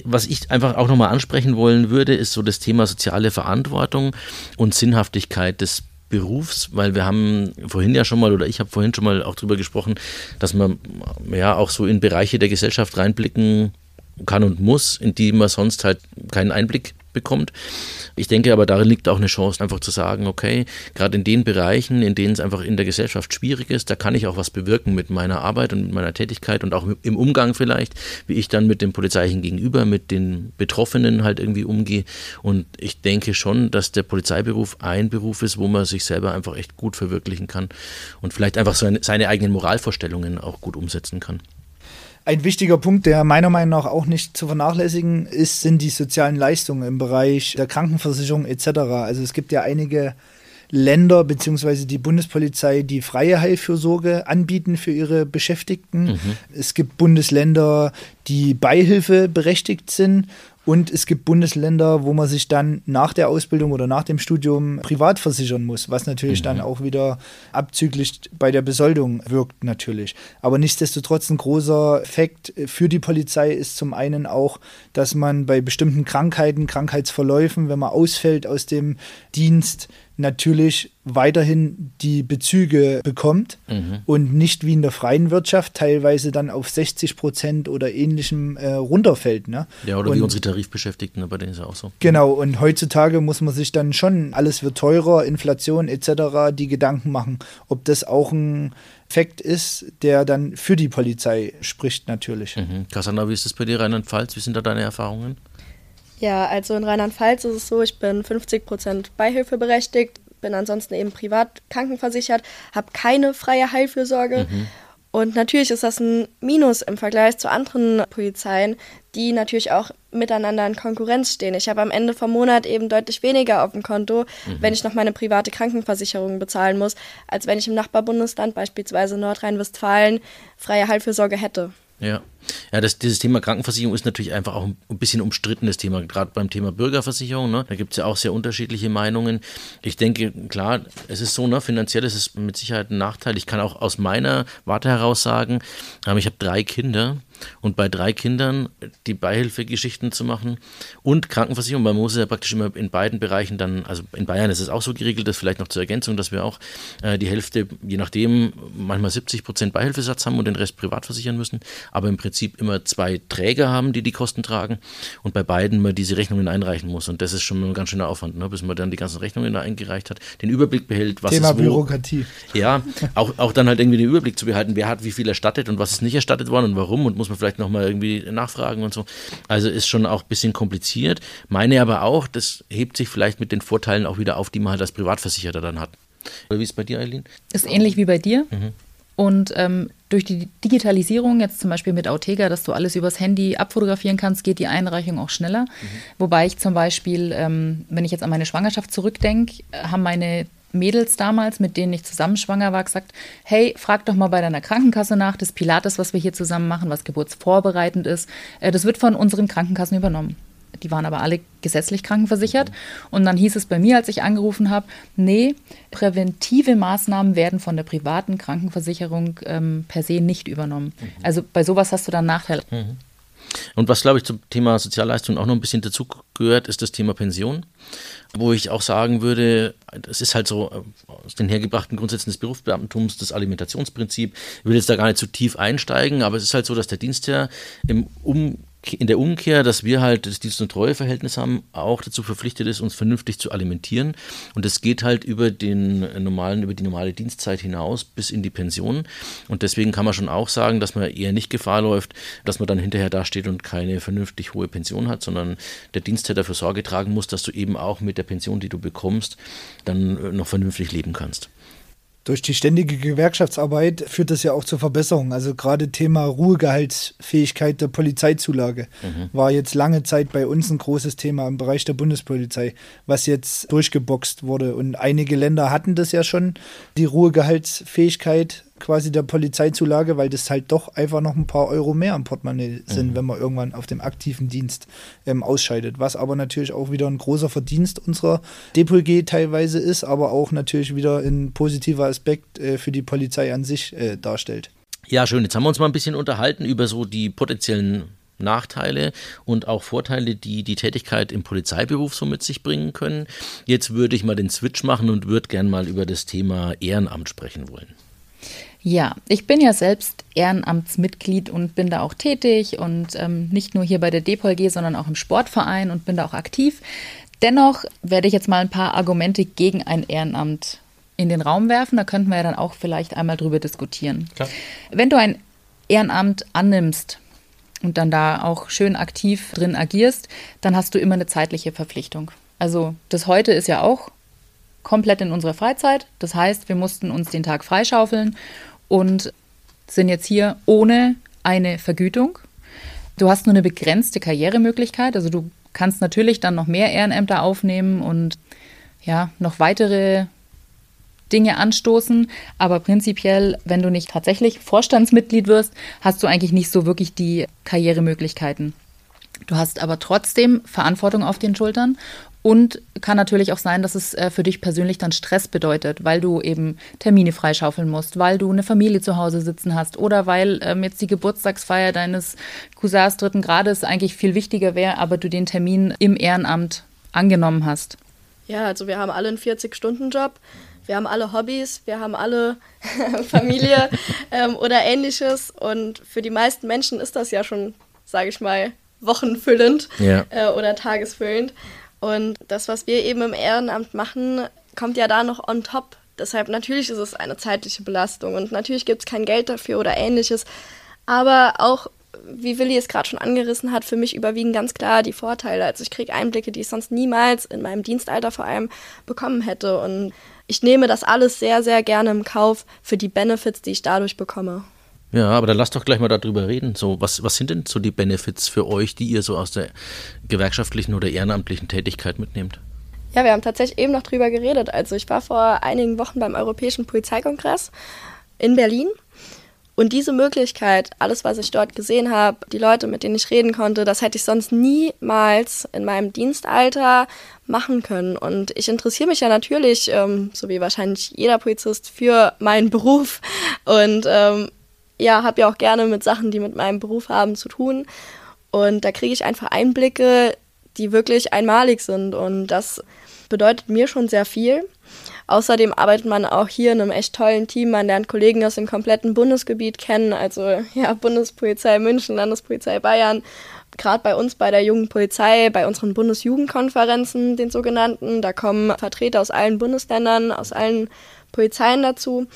Was ich einfach auch nochmal ansprechen wollen würde, ist so das Thema soziale Verantwortung und Sinnhaftigkeit des Berufs, weil wir haben vorhin ja schon mal oder ich habe vorhin schon mal auch drüber gesprochen, dass man ja auch so in Bereiche der Gesellschaft reinblicken kann und muss, in die man sonst halt keinen Einblick bekommt. Ich denke aber, darin liegt auch eine Chance, einfach zu sagen, okay, gerade in den Bereichen, in denen es einfach in der Gesellschaft schwierig ist, da kann ich auch was bewirken mit meiner Arbeit und mit meiner Tätigkeit und auch im Umgang vielleicht, wie ich dann mit dem polizeilichen Gegenüber, mit den Betroffenen halt irgendwie umgehe. Und ich denke schon, dass der Polizeiberuf ein Beruf ist, wo man sich selber einfach echt gut verwirklichen kann und vielleicht einfach seine, seine eigenen Moralvorstellungen auch gut umsetzen kann. Ein wichtiger Punkt, der meiner Meinung nach auch nicht zu vernachlässigen ist, sind die sozialen Leistungen im Bereich der Krankenversicherung etc. Also es gibt ja einige Länder bzw. die Bundespolizei, die freie Heilfürsorge anbieten für ihre Beschäftigten. Mhm. Es gibt Bundesländer, die Beihilfe berechtigt sind und es gibt Bundesländer, wo man sich dann nach der Ausbildung oder nach dem Studium privat versichern muss, was natürlich mhm. dann auch wieder abzüglich bei der Besoldung wirkt natürlich. Aber nichtsdestotrotz ein großer Effekt für die Polizei ist zum einen auch, dass man bei bestimmten Krankheiten, Krankheitsverläufen, wenn man ausfällt aus dem Dienst, natürlich weiterhin die Bezüge bekommt mhm. und nicht wie in der freien Wirtschaft teilweise dann auf 60 Prozent oder ähnlichem äh, runterfällt. Ne? Ja, oder und, wie unsere Tarifbeschäftigten, ne, bei denen ist ja auch so. Genau, und heutzutage muss man sich dann schon, alles wird teurer, Inflation etc., die Gedanken machen, ob das auch ein Effekt ist, der dann für die Polizei spricht natürlich. Mhm. Cassandra, wie ist das bei dir, Rheinland-Pfalz? Wie sind da deine Erfahrungen? Ja, also in Rheinland-Pfalz ist es so, ich bin 50 Prozent Beihilfe berechtigt, bin ansonsten eben privat krankenversichert, habe keine freie Heilfürsorge. Mhm. Und natürlich ist das ein Minus im Vergleich zu anderen Polizeien, die natürlich auch miteinander in Konkurrenz stehen. Ich habe am Ende vom Monat eben deutlich weniger auf dem Konto, mhm. wenn ich noch meine private Krankenversicherung bezahlen muss, als wenn ich im Nachbarbundesland, beispielsweise Nordrhein-Westfalen, freie Heilfürsorge hätte. Ja. Ja, das, dieses Thema Krankenversicherung ist natürlich einfach auch ein bisschen umstrittenes Thema, gerade beim Thema Bürgerversicherung. Ne? Da gibt es ja auch sehr unterschiedliche Meinungen. Ich denke, klar, es ist so, ne, finanziell ist es mit Sicherheit ein Nachteil. Ich kann auch aus meiner Warte heraus sagen, ähm, ich habe drei Kinder und bei drei Kindern die Beihilfegeschichten zu machen und Krankenversicherung. Man muss ja praktisch immer in beiden Bereichen dann, also in Bayern ist es auch so geregelt, das vielleicht noch zur Ergänzung, dass wir auch äh, die Hälfte, je nachdem, manchmal 70 Prozent Beihilfesatz haben und den Rest privat versichern müssen, aber im Prinzip immer zwei Träger haben, die die Kosten tragen und bei beiden man diese Rechnungen einreichen muss. Und das ist schon ein ganz schöner Aufwand, ne? bis man dann die ganzen Rechnungen da eingereicht hat, den Überblick behält, was Thema ist wo. Bürokratie. Ja, auch, auch dann halt irgendwie den Überblick zu behalten, wer hat wie viel erstattet und was ist nicht erstattet worden und warum und muss man vielleicht nochmal irgendwie nachfragen und so. Also ist schon auch ein bisschen kompliziert. Meine aber auch, das hebt sich vielleicht mit den Vorteilen auch wieder auf, die man halt als Privatversicherter dann hat. Oder wie ist es bei dir, Eileen? Ist ähnlich wie bei dir. Und ähm, durch die Digitalisierung, jetzt zum Beispiel mit Autega, dass du alles übers Handy abfotografieren kannst, geht die Einreichung auch schneller. Wobei ich zum Beispiel, ähm, wenn ich jetzt an meine Schwangerschaft zurückdenke, haben meine Mädels damals, mit denen ich zusammen schwanger war, gesagt, hey, frag doch mal bei deiner Krankenkasse nach, das Pilates, was wir hier zusammen machen, was geburtsvorbereitend ist, äh, das wird von unseren Krankenkassen übernommen. Die waren aber alle gesetzlich krankenversichert. Und dann hieß es bei mir, als ich angerufen habe, nee, präventive Maßnahmen werden von der privaten Krankenversicherung ähm, per se nicht übernommen. Also bei sowas hast du dann Nachteile. Und was, glaube ich, zum Thema Sozialleistung auch noch ein bisschen dazu gehört, ist das Thema Pension. Wo ich auch sagen würde, das ist halt so äh, aus den hergebrachten Grundsätzen des Berufsbeamtentums, das Alimentationsprinzip. Ich will jetzt da gar nicht zu tief einsteigen, aber es ist halt so, dass der Dienstherr im um in der Umkehr, dass wir halt das Dienst- und Treueverhältnis haben, auch dazu verpflichtet ist, uns vernünftig zu alimentieren. Und das geht halt über den normalen, über die normale Dienstzeit hinaus bis in die Pension. Und deswegen kann man schon auch sagen, dass man eher nicht Gefahr läuft, dass man dann hinterher dasteht und keine vernünftig hohe Pension hat, sondern der Dienstherr dafür Sorge tragen muss, dass du eben auch mit der Pension, die du bekommst, dann noch vernünftig leben kannst. Durch die ständige Gewerkschaftsarbeit führt das ja auch zur Verbesserung. Also gerade Thema Ruhegehaltsfähigkeit der Polizeizulage war jetzt lange Zeit bei uns ein großes Thema im Bereich der Bundespolizei, was jetzt durchgeboxt wurde. Und einige Länder hatten das ja schon, die Ruhegehaltsfähigkeit quasi der Polizeizulage, weil das halt doch einfach noch ein paar Euro mehr am Portemonnaie sind, wenn man irgendwann auf dem aktiven Dienst ähm, ausscheidet. Was aber natürlich auch wieder ein großer Verdienst unserer DPG teilweise ist, aber auch natürlich wieder ein positiver Aspekt äh, für die Polizei an sich äh, darstellt. Ja, schön. Jetzt haben wir uns mal ein bisschen unterhalten über so die potenziellen Nachteile und auch Vorteile, die die Tätigkeit im Polizeiberuf so mit sich bringen können. Jetzt würde ich mal den Switch machen und würde gern mal über das Thema Ehrenamt sprechen wollen. Ja, ich bin ja selbst Ehrenamtsmitglied und bin da auch tätig und ähm, nicht nur hier bei der DPOLG, sondern auch im Sportverein und bin da auch aktiv. Dennoch werde ich jetzt mal ein paar Argumente gegen ein Ehrenamt in den Raum werfen. Da könnten wir ja dann auch vielleicht einmal drüber diskutieren. Klar. Wenn du ein Ehrenamt annimmst und dann da auch schön aktiv drin agierst, dann hast du immer eine zeitliche Verpflichtung. Also das heute ist ja auch komplett in unserer Freizeit. Das heißt, wir mussten uns den Tag freischaufeln und sind jetzt hier ohne eine Vergütung. Du hast nur eine begrenzte Karrieremöglichkeit. Also du kannst natürlich dann noch mehr Ehrenämter aufnehmen und ja, noch weitere Dinge anstoßen. Aber prinzipiell, wenn du nicht tatsächlich Vorstandsmitglied wirst, hast du eigentlich nicht so wirklich die Karrieremöglichkeiten. Du hast aber trotzdem Verantwortung auf den Schultern und kann natürlich auch sein, dass es äh, für dich persönlich dann Stress bedeutet, weil du eben Termine freischaufeln musst, weil du eine Familie zu Hause sitzen hast oder weil ähm, jetzt die Geburtstagsfeier deines Cousins dritten Grades eigentlich viel wichtiger wäre, aber du den Termin im Ehrenamt angenommen hast. Ja, also wir haben alle einen 40-Stunden-Job. Wir haben alle Hobbys, wir haben alle Familie ähm, oder ähnliches. Und für die meisten Menschen ist das ja schon, sage ich mal, wochenfüllend Ja. äh, oder tagesfüllend. Und das, was wir eben im Ehrenamt machen, kommt ja da noch on top. Deshalb natürlich ist es eine zeitliche Belastung und natürlich gibt es kein Geld dafür oder ähnliches. Aber auch, wie Willi es gerade schon angerissen hat, für mich überwiegen ganz klar die Vorteile. Also ich kriege Einblicke, die ich sonst niemals in meinem Dienstalter vor allem bekommen hätte. Und ich nehme das alles sehr, sehr gerne im Kauf für die Benefits, die ich dadurch bekomme. Ja, aber dann lass doch gleich mal darüber reden. So, was, was sind denn so die Benefits für euch, die ihr so aus der gewerkschaftlichen oder ehrenamtlichen Tätigkeit mitnehmt? Ja, wir haben tatsächlich eben noch drüber geredet. Also ich war vor einigen Wochen beim Europäischen Polizeikongress in Berlin. Und diese Möglichkeit, alles, was ich dort gesehen habe, die Leute, mit denen ich reden konnte, das hätte ich sonst niemals in meinem Dienstalter machen können. Und ich interessiere mich ja natürlich, ähm, so wie wahrscheinlich jeder Polizist, für meinen Beruf. Und ähm, ja, habe ja auch gerne mit Sachen, die mit meinem Beruf haben, zu tun. Und da kriege ich einfach Einblicke, die wirklich einmalig sind. Und das bedeutet mir schon sehr viel. Außerdem arbeitet man auch hier in einem echt tollen Team. Man lernt Kollegen aus dem kompletten Bundesgebiet kennen, also ja, Bundespolizei München, Landespolizei Bayern. Gerade bei uns bei der jungen Polizei, bei unseren Bundesjugendkonferenzen, den sogenannten, da kommen Vertreter aus allen Bundesländern, aus allen Polizeien dazu.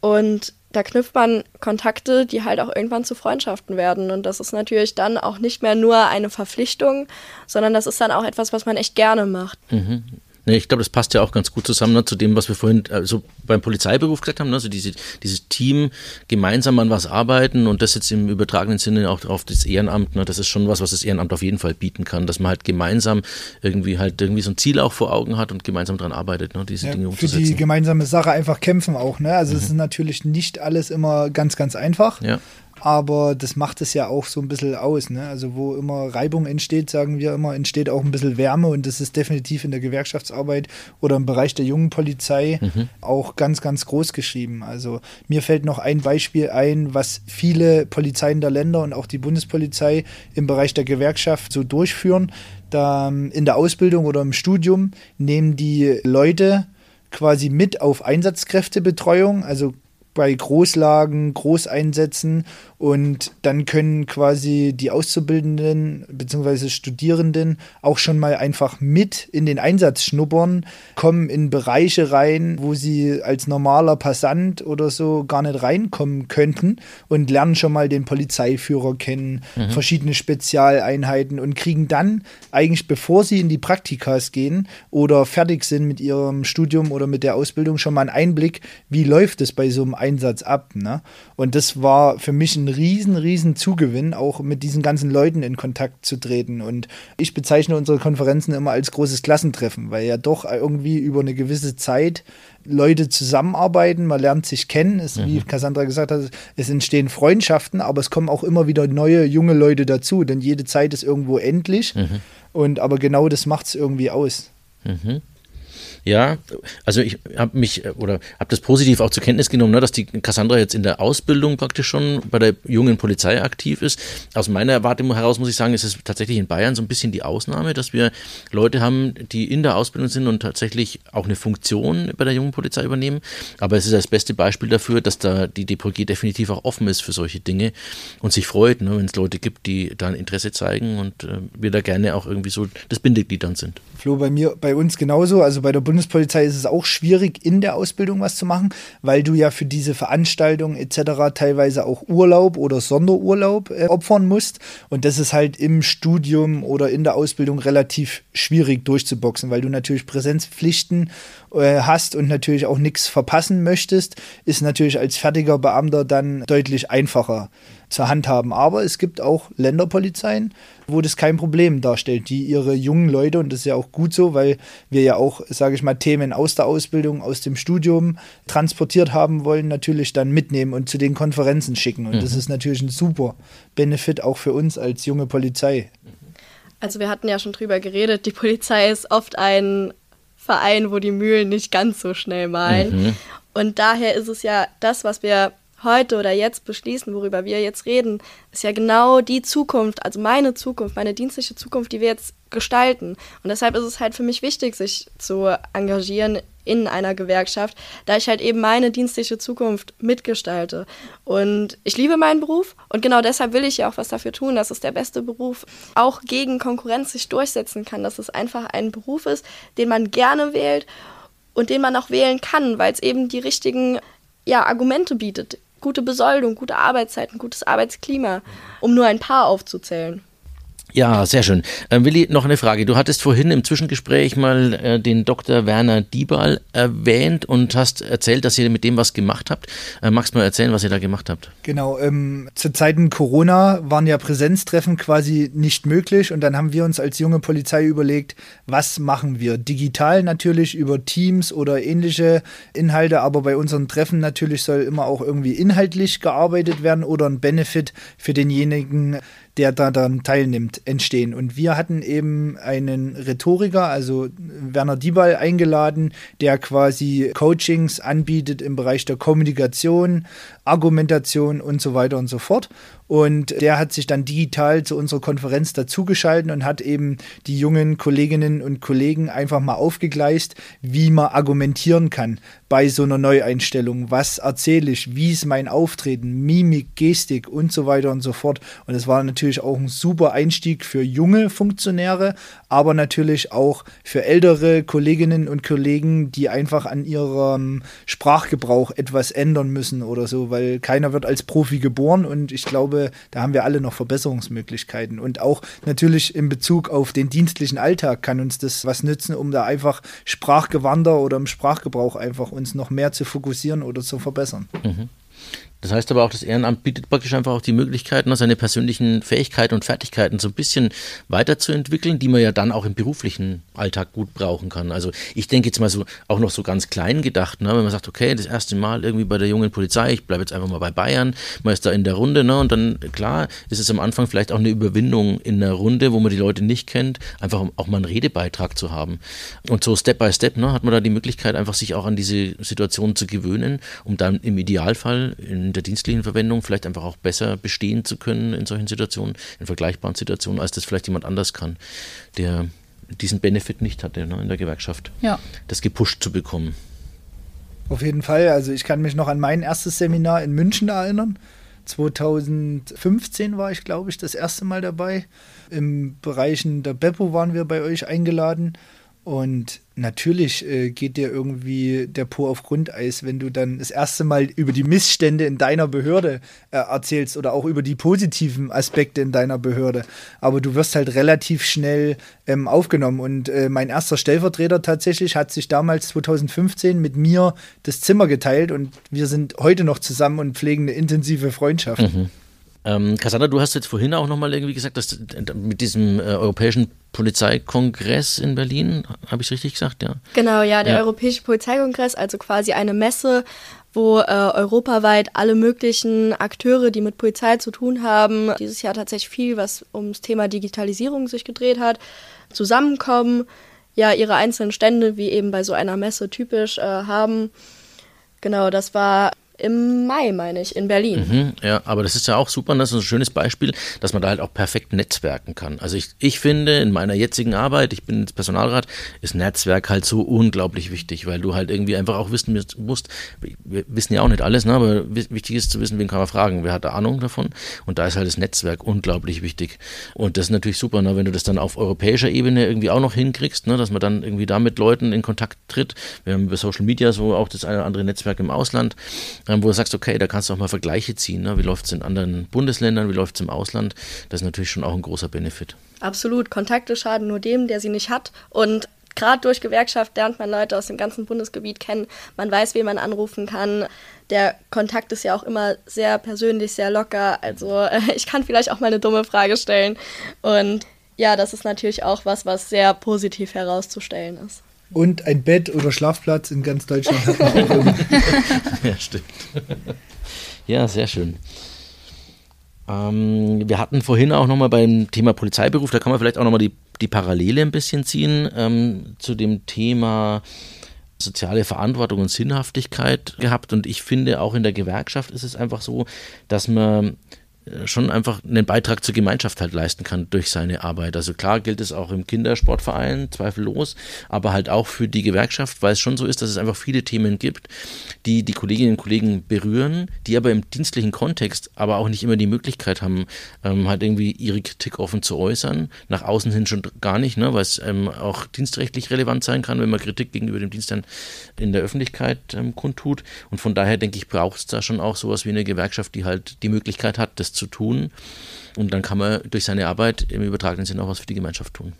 Und da knüpft man Kontakte, die halt auch irgendwann zu Freundschaften werden. Und das ist natürlich dann auch nicht mehr nur eine Verpflichtung, sondern das ist dann auch etwas, was man echt gerne macht. Mhm. Nee, ich glaube, das passt ja auch ganz gut zusammen ne, zu dem, was wir vorhin also beim Polizeiberuf gesagt haben, ne, also diese, dieses Team gemeinsam an was arbeiten und das jetzt im übertragenen Sinne auch auf das Ehrenamt, ne, das ist schon was, was das Ehrenamt auf jeden Fall bieten kann, dass man halt gemeinsam irgendwie halt irgendwie so ein Ziel auch vor Augen hat und gemeinsam daran arbeitet, ne, diese ja, Dinge umzusetzen. Für die gemeinsame Sache einfach kämpfen auch, ne? Also mhm. es ist natürlich nicht alles immer ganz, ganz einfach. Ja aber das macht es ja auch so ein bisschen aus. Ne? Also wo immer Reibung entsteht, sagen wir immer, entsteht auch ein bisschen Wärme und das ist definitiv in der Gewerkschaftsarbeit oder im Bereich der jungen Polizei mhm. auch ganz, ganz groß geschrieben. Also mir fällt noch ein Beispiel ein, was viele Polizeien der Länder und auch die Bundespolizei im Bereich der Gewerkschaft so durchführen. Da ähm, in der Ausbildung oder im Studium nehmen die Leute quasi mit auf Einsatzkräftebetreuung, also bei Großlagen, Großeinsätzen und dann können quasi die Auszubildenden bzw. Studierenden auch schon mal einfach mit in den Einsatz schnuppern, kommen in Bereiche rein, wo sie als normaler Passant oder so gar nicht reinkommen könnten und lernen schon mal den Polizeiführer kennen, mhm. verschiedene Spezialeinheiten und kriegen dann eigentlich, bevor sie in die Praktikas gehen oder fertig sind mit ihrem Studium oder mit der Ausbildung, schon mal einen Einblick, wie läuft es bei so einem Einsatz ab. Ne? Und das war für mich ein riesen, riesen Zugewinn, auch mit diesen ganzen Leuten in Kontakt zu treten. Und ich bezeichne unsere Konferenzen immer als großes Klassentreffen, weil ja doch irgendwie über eine gewisse Zeit Leute zusammenarbeiten, man lernt sich kennen, es, mhm. wie Cassandra gesagt hat, es entstehen Freundschaften, aber es kommen auch immer wieder neue junge Leute dazu, denn jede Zeit ist irgendwo endlich. Mhm. Und aber genau das macht es irgendwie aus. Mhm. Ja, also ich habe mich äh, oder habe das positiv auch zur Kenntnis genommen, ne, dass die Cassandra jetzt in der Ausbildung praktisch schon bei der jungen Polizei aktiv ist. Aus meiner Erwartung heraus muss ich sagen, ist es tatsächlich in Bayern so ein bisschen die Ausnahme, dass wir Leute haben, die in der Ausbildung sind und tatsächlich auch eine Funktion bei der jungen Polizei übernehmen. Aber es ist das beste Beispiel dafür, dass da die DPG definitiv auch offen ist für solche Dinge und sich freut, ne, wenn es Leute gibt, die da ein Interesse zeigen und äh, wir da gerne auch irgendwie so das Bindeglied dann sind. Flo, bei mir, bei uns genauso. Also bei der Bundespolizei ist es auch schwierig, in der Ausbildung was zu machen, weil du ja für diese Veranstaltungen etc. teilweise auch Urlaub oder Sonderurlaub äh, opfern musst. Und das ist halt im Studium oder in der Ausbildung relativ schwierig durchzuboxen, weil du natürlich Präsenzpflichten äh, hast und natürlich auch nichts verpassen möchtest, ist natürlich als fertiger Beamter dann deutlich einfacher zur Hand haben. Aber es gibt auch Länderpolizeien, wo das kein Problem darstellt, die ihre jungen Leute, und das ist ja auch gut so, weil wir ja auch, sage ich mal, Themen aus der Ausbildung, aus dem Studium transportiert haben wollen, natürlich dann mitnehmen und zu den Konferenzen schicken. Und mhm. das ist natürlich ein super Benefit auch für uns als junge Polizei. Also wir hatten ja schon drüber geredet, die Polizei ist oft ein Verein, wo die Mühlen nicht ganz so schnell malen. Mhm. Und daher ist es ja das, was wir heute oder jetzt beschließen, worüber wir jetzt reden, ist ja genau die Zukunft, also meine Zukunft, meine dienstliche Zukunft, die wir jetzt gestalten. Und deshalb ist es halt für mich wichtig, sich zu engagieren in einer Gewerkschaft, da ich halt eben meine dienstliche Zukunft mitgestalte. Und ich liebe meinen Beruf und genau deshalb will ich ja auch was dafür tun, dass es der beste Beruf auch gegen Konkurrenz sich durchsetzen kann, dass es einfach ein Beruf ist, den man gerne wählt und den man auch wählen kann, weil es eben die richtigen ja, Argumente bietet gute Besoldung, gute Arbeitszeiten, gutes Arbeitsklima, um nur ein paar aufzuzählen. Ja, sehr schön. Ähm, Willi, noch eine Frage. Du hattest vorhin im Zwischengespräch mal äh, den Dr. Werner Diebal erwähnt und hast erzählt, dass ihr mit dem was gemacht habt. Äh, magst du mal erzählen, was ihr da gemacht habt? Genau. Ähm, zu Zeiten Corona waren ja Präsenztreffen quasi nicht möglich und dann haben wir uns als junge Polizei überlegt, was machen wir? Digital natürlich über Teams oder ähnliche Inhalte, aber bei unseren Treffen natürlich soll immer auch irgendwie inhaltlich gearbeitet werden oder ein Benefit für denjenigen der da dann teilnimmt, entstehen. Und wir hatten eben einen Rhetoriker, also Werner Diebal, eingeladen, der quasi Coachings anbietet im Bereich der Kommunikation, Argumentation und so weiter und so fort. Und der hat sich dann digital zu unserer Konferenz dazugeschaltet und hat eben die jungen Kolleginnen und Kollegen einfach mal aufgegleist, wie man argumentieren kann bei so einer Neueinstellung. Was erzähle ich? Wie ist mein Auftreten? Mimik, Gestik und so weiter und so fort. Und es war natürlich auch ein super Einstieg für junge Funktionäre, aber natürlich auch für ältere Kolleginnen und Kollegen, die einfach an ihrem Sprachgebrauch etwas ändern müssen oder so, weil keiner wird als Profi geboren und ich glaube, da haben wir alle noch Verbesserungsmöglichkeiten. Und auch natürlich in Bezug auf den dienstlichen Alltag kann uns das was nützen, um da einfach sprachgewander oder im Sprachgebrauch einfach uns noch mehr zu fokussieren oder zu verbessern. Mhm. Das heißt aber auch, das Ehrenamt bietet praktisch einfach auch die Möglichkeit, ne, seine persönlichen Fähigkeiten und Fertigkeiten so ein bisschen weiterzuentwickeln, die man ja dann auch im beruflichen Alltag gut brauchen kann. Also ich denke jetzt mal so auch noch so ganz klein gedacht, ne, wenn man sagt, okay, das erste Mal irgendwie bei der jungen Polizei, ich bleibe jetzt einfach mal bei Bayern, man ist da in der Runde, ne, und dann klar ist es am Anfang vielleicht auch eine Überwindung in der Runde, wo man die Leute nicht kennt, einfach auch mal einen Redebeitrag zu haben. Und so Step by Step, ne, hat man da die Möglichkeit, einfach sich auch an diese Situation zu gewöhnen, um dann im Idealfall in in der dienstlichen Verwendung vielleicht einfach auch besser bestehen zu können in solchen Situationen, in vergleichbaren Situationen, als das vielleicht jemand anders kann, der diesen Benefit nicht hatte ne, in der Gewerkschaft, ja. das gepusht zu bekommen. Auf jeden Fall. Also ich kann mich noch an mein erstes Seminar in München erinnern. 2015 war ich, glaube ich, das erste Mal dabei. Im Bereichen der Beppo waren wir bei euch eingeladen. Und natürlich äh, geht dir irgendwie der Po auf Grundeis, wenn du dann das erste Mal über die Missstände in deiner Behörde äh, erzählst oder auch über die positiven Aspekte in deiner Behörde. Aber du wirst halt relativ schnell ähm, aufgenommen. Und äh, mein erster Stellvertreter tatsächlich hat sich damals 2015 mit mir das Zimmer geteilt und wir sind heute noch zusammen und pflegen eine intensive Freundschaft. Mhm. Ähm, Cassandra, du hast jetzt vorhin auch nochmal irgendwie gesagt, dass mit diesem äh, europäischen Polizeikongress in Berlin, habe ich es richtig gesagt, ja? Genau, ja, der ja. Europäische Polizeikongress, also quasi eine Messe, wo äh, europaweit alle möglichen Akteure, die mit Polizei zu tun haben, dieses Jahr tatsächlich viel, was ums Thema Digitalisierung sich gedreht hat, zusammenkommen, ja, ihre einzelnen Stände, wie eben bei so einer Messe typisch, äh, haben. Genau, das war im Mai, meine ich, in Berlin. Mhm, ja, aber das ist ja auch super das ist ein schönes Beispiel, dass man da halt auch perfekt netzwerken kann. Also ich, ich finde, in meiner jetzigen Arbeit, ich bin jetzt Personalrat, ist Netzwerk halt so unglaublich wichtig, weil du halt irgendwie einfach auch wissen musst, wir wissen ja auch nicht alles, ne, aber wichtig ist zu wissen, wen kann man fragen, wer hat da Ahnung davon und da ist halt das Netzwerk unglaublich wichtig und das ist natürlich super, ne, wenn du das dann auf europäischer Ebene irgendwie auch noch hinkriegst, ne, dass man dann irgendwie da mit Leuten in Kontakt tritt. Wir haben über Social Media so auch das eine oder andere Netzwerk im Ausland wo du sagst, okay, da kannst du auch mal Vergleiche ziehen. Ne? Wie läuft es in anderen Bundesländern, wie läuft es im Ausland? Das ist natürlich schon auch ein großer Benefit. Absolut. Kontakte schaden nur dem, der sie nicht hat. Und gerade durch Gewerkschaft lernt man Leute aus dem ganzen Bundesgebiet kennen. Man weiß, wen man anrufen kann. Der Kontakt ist ja auch immer sehr persönlich, sehr locker. Also ich kann vielleicht auch mal eine dumme Frage stellen. Und ja, das ist natürlich auch was, was sehr positiv herauszustellen ist. Und ein Bett oder Schlafplatz in ganz Deutschland hat man auch immer. ja, stimmt. Ja, sehr schön. Ähm, wir hatten vorhin auch nochmal beim Thema Polizeiberuf, da kann man vielleicht auch nochmal die, die Parallele ein bisschen ziehen ähm, zu dem Thema soziale Verantwortung und Sinnhaftigkeit gehabt. Und ich finde, auch in der Gewerkschaft ist es einfach so, dass man schon einfach einen Beitrag zur Gemeinschaft halt leisten kann durch seine Arbeit. Also klar gilt es auch im Kindersportverein, zweifellos, aber halt auch für die Gewerkschaft, weil es schon so ist, dass es einfach viele Themen gibt, die die Kolleginnen und Kollegen berühren, die aber im dienstlichen Kontext aber auch nicht immer die Möglichkeit haben, ähm, halt irgendwie ihre Kritik offen zu äußern. Nach außen hin schon gar nicht, ne, weil es ähm, auch dienstrechtlich relevant sein kann, wenn man Kritik gegenüber dem Dienst dann in der Öffentlichkeit ähm, kundtut. Und von daher denke ich, braucht es da schon auch sowas wie eine Gewerkschaft, die halt die Möglichkeit hat, das zu tun. Und dann kann man durch seine Arbeit im übertragenen Sinne auch was für die Gemeinschaft tun.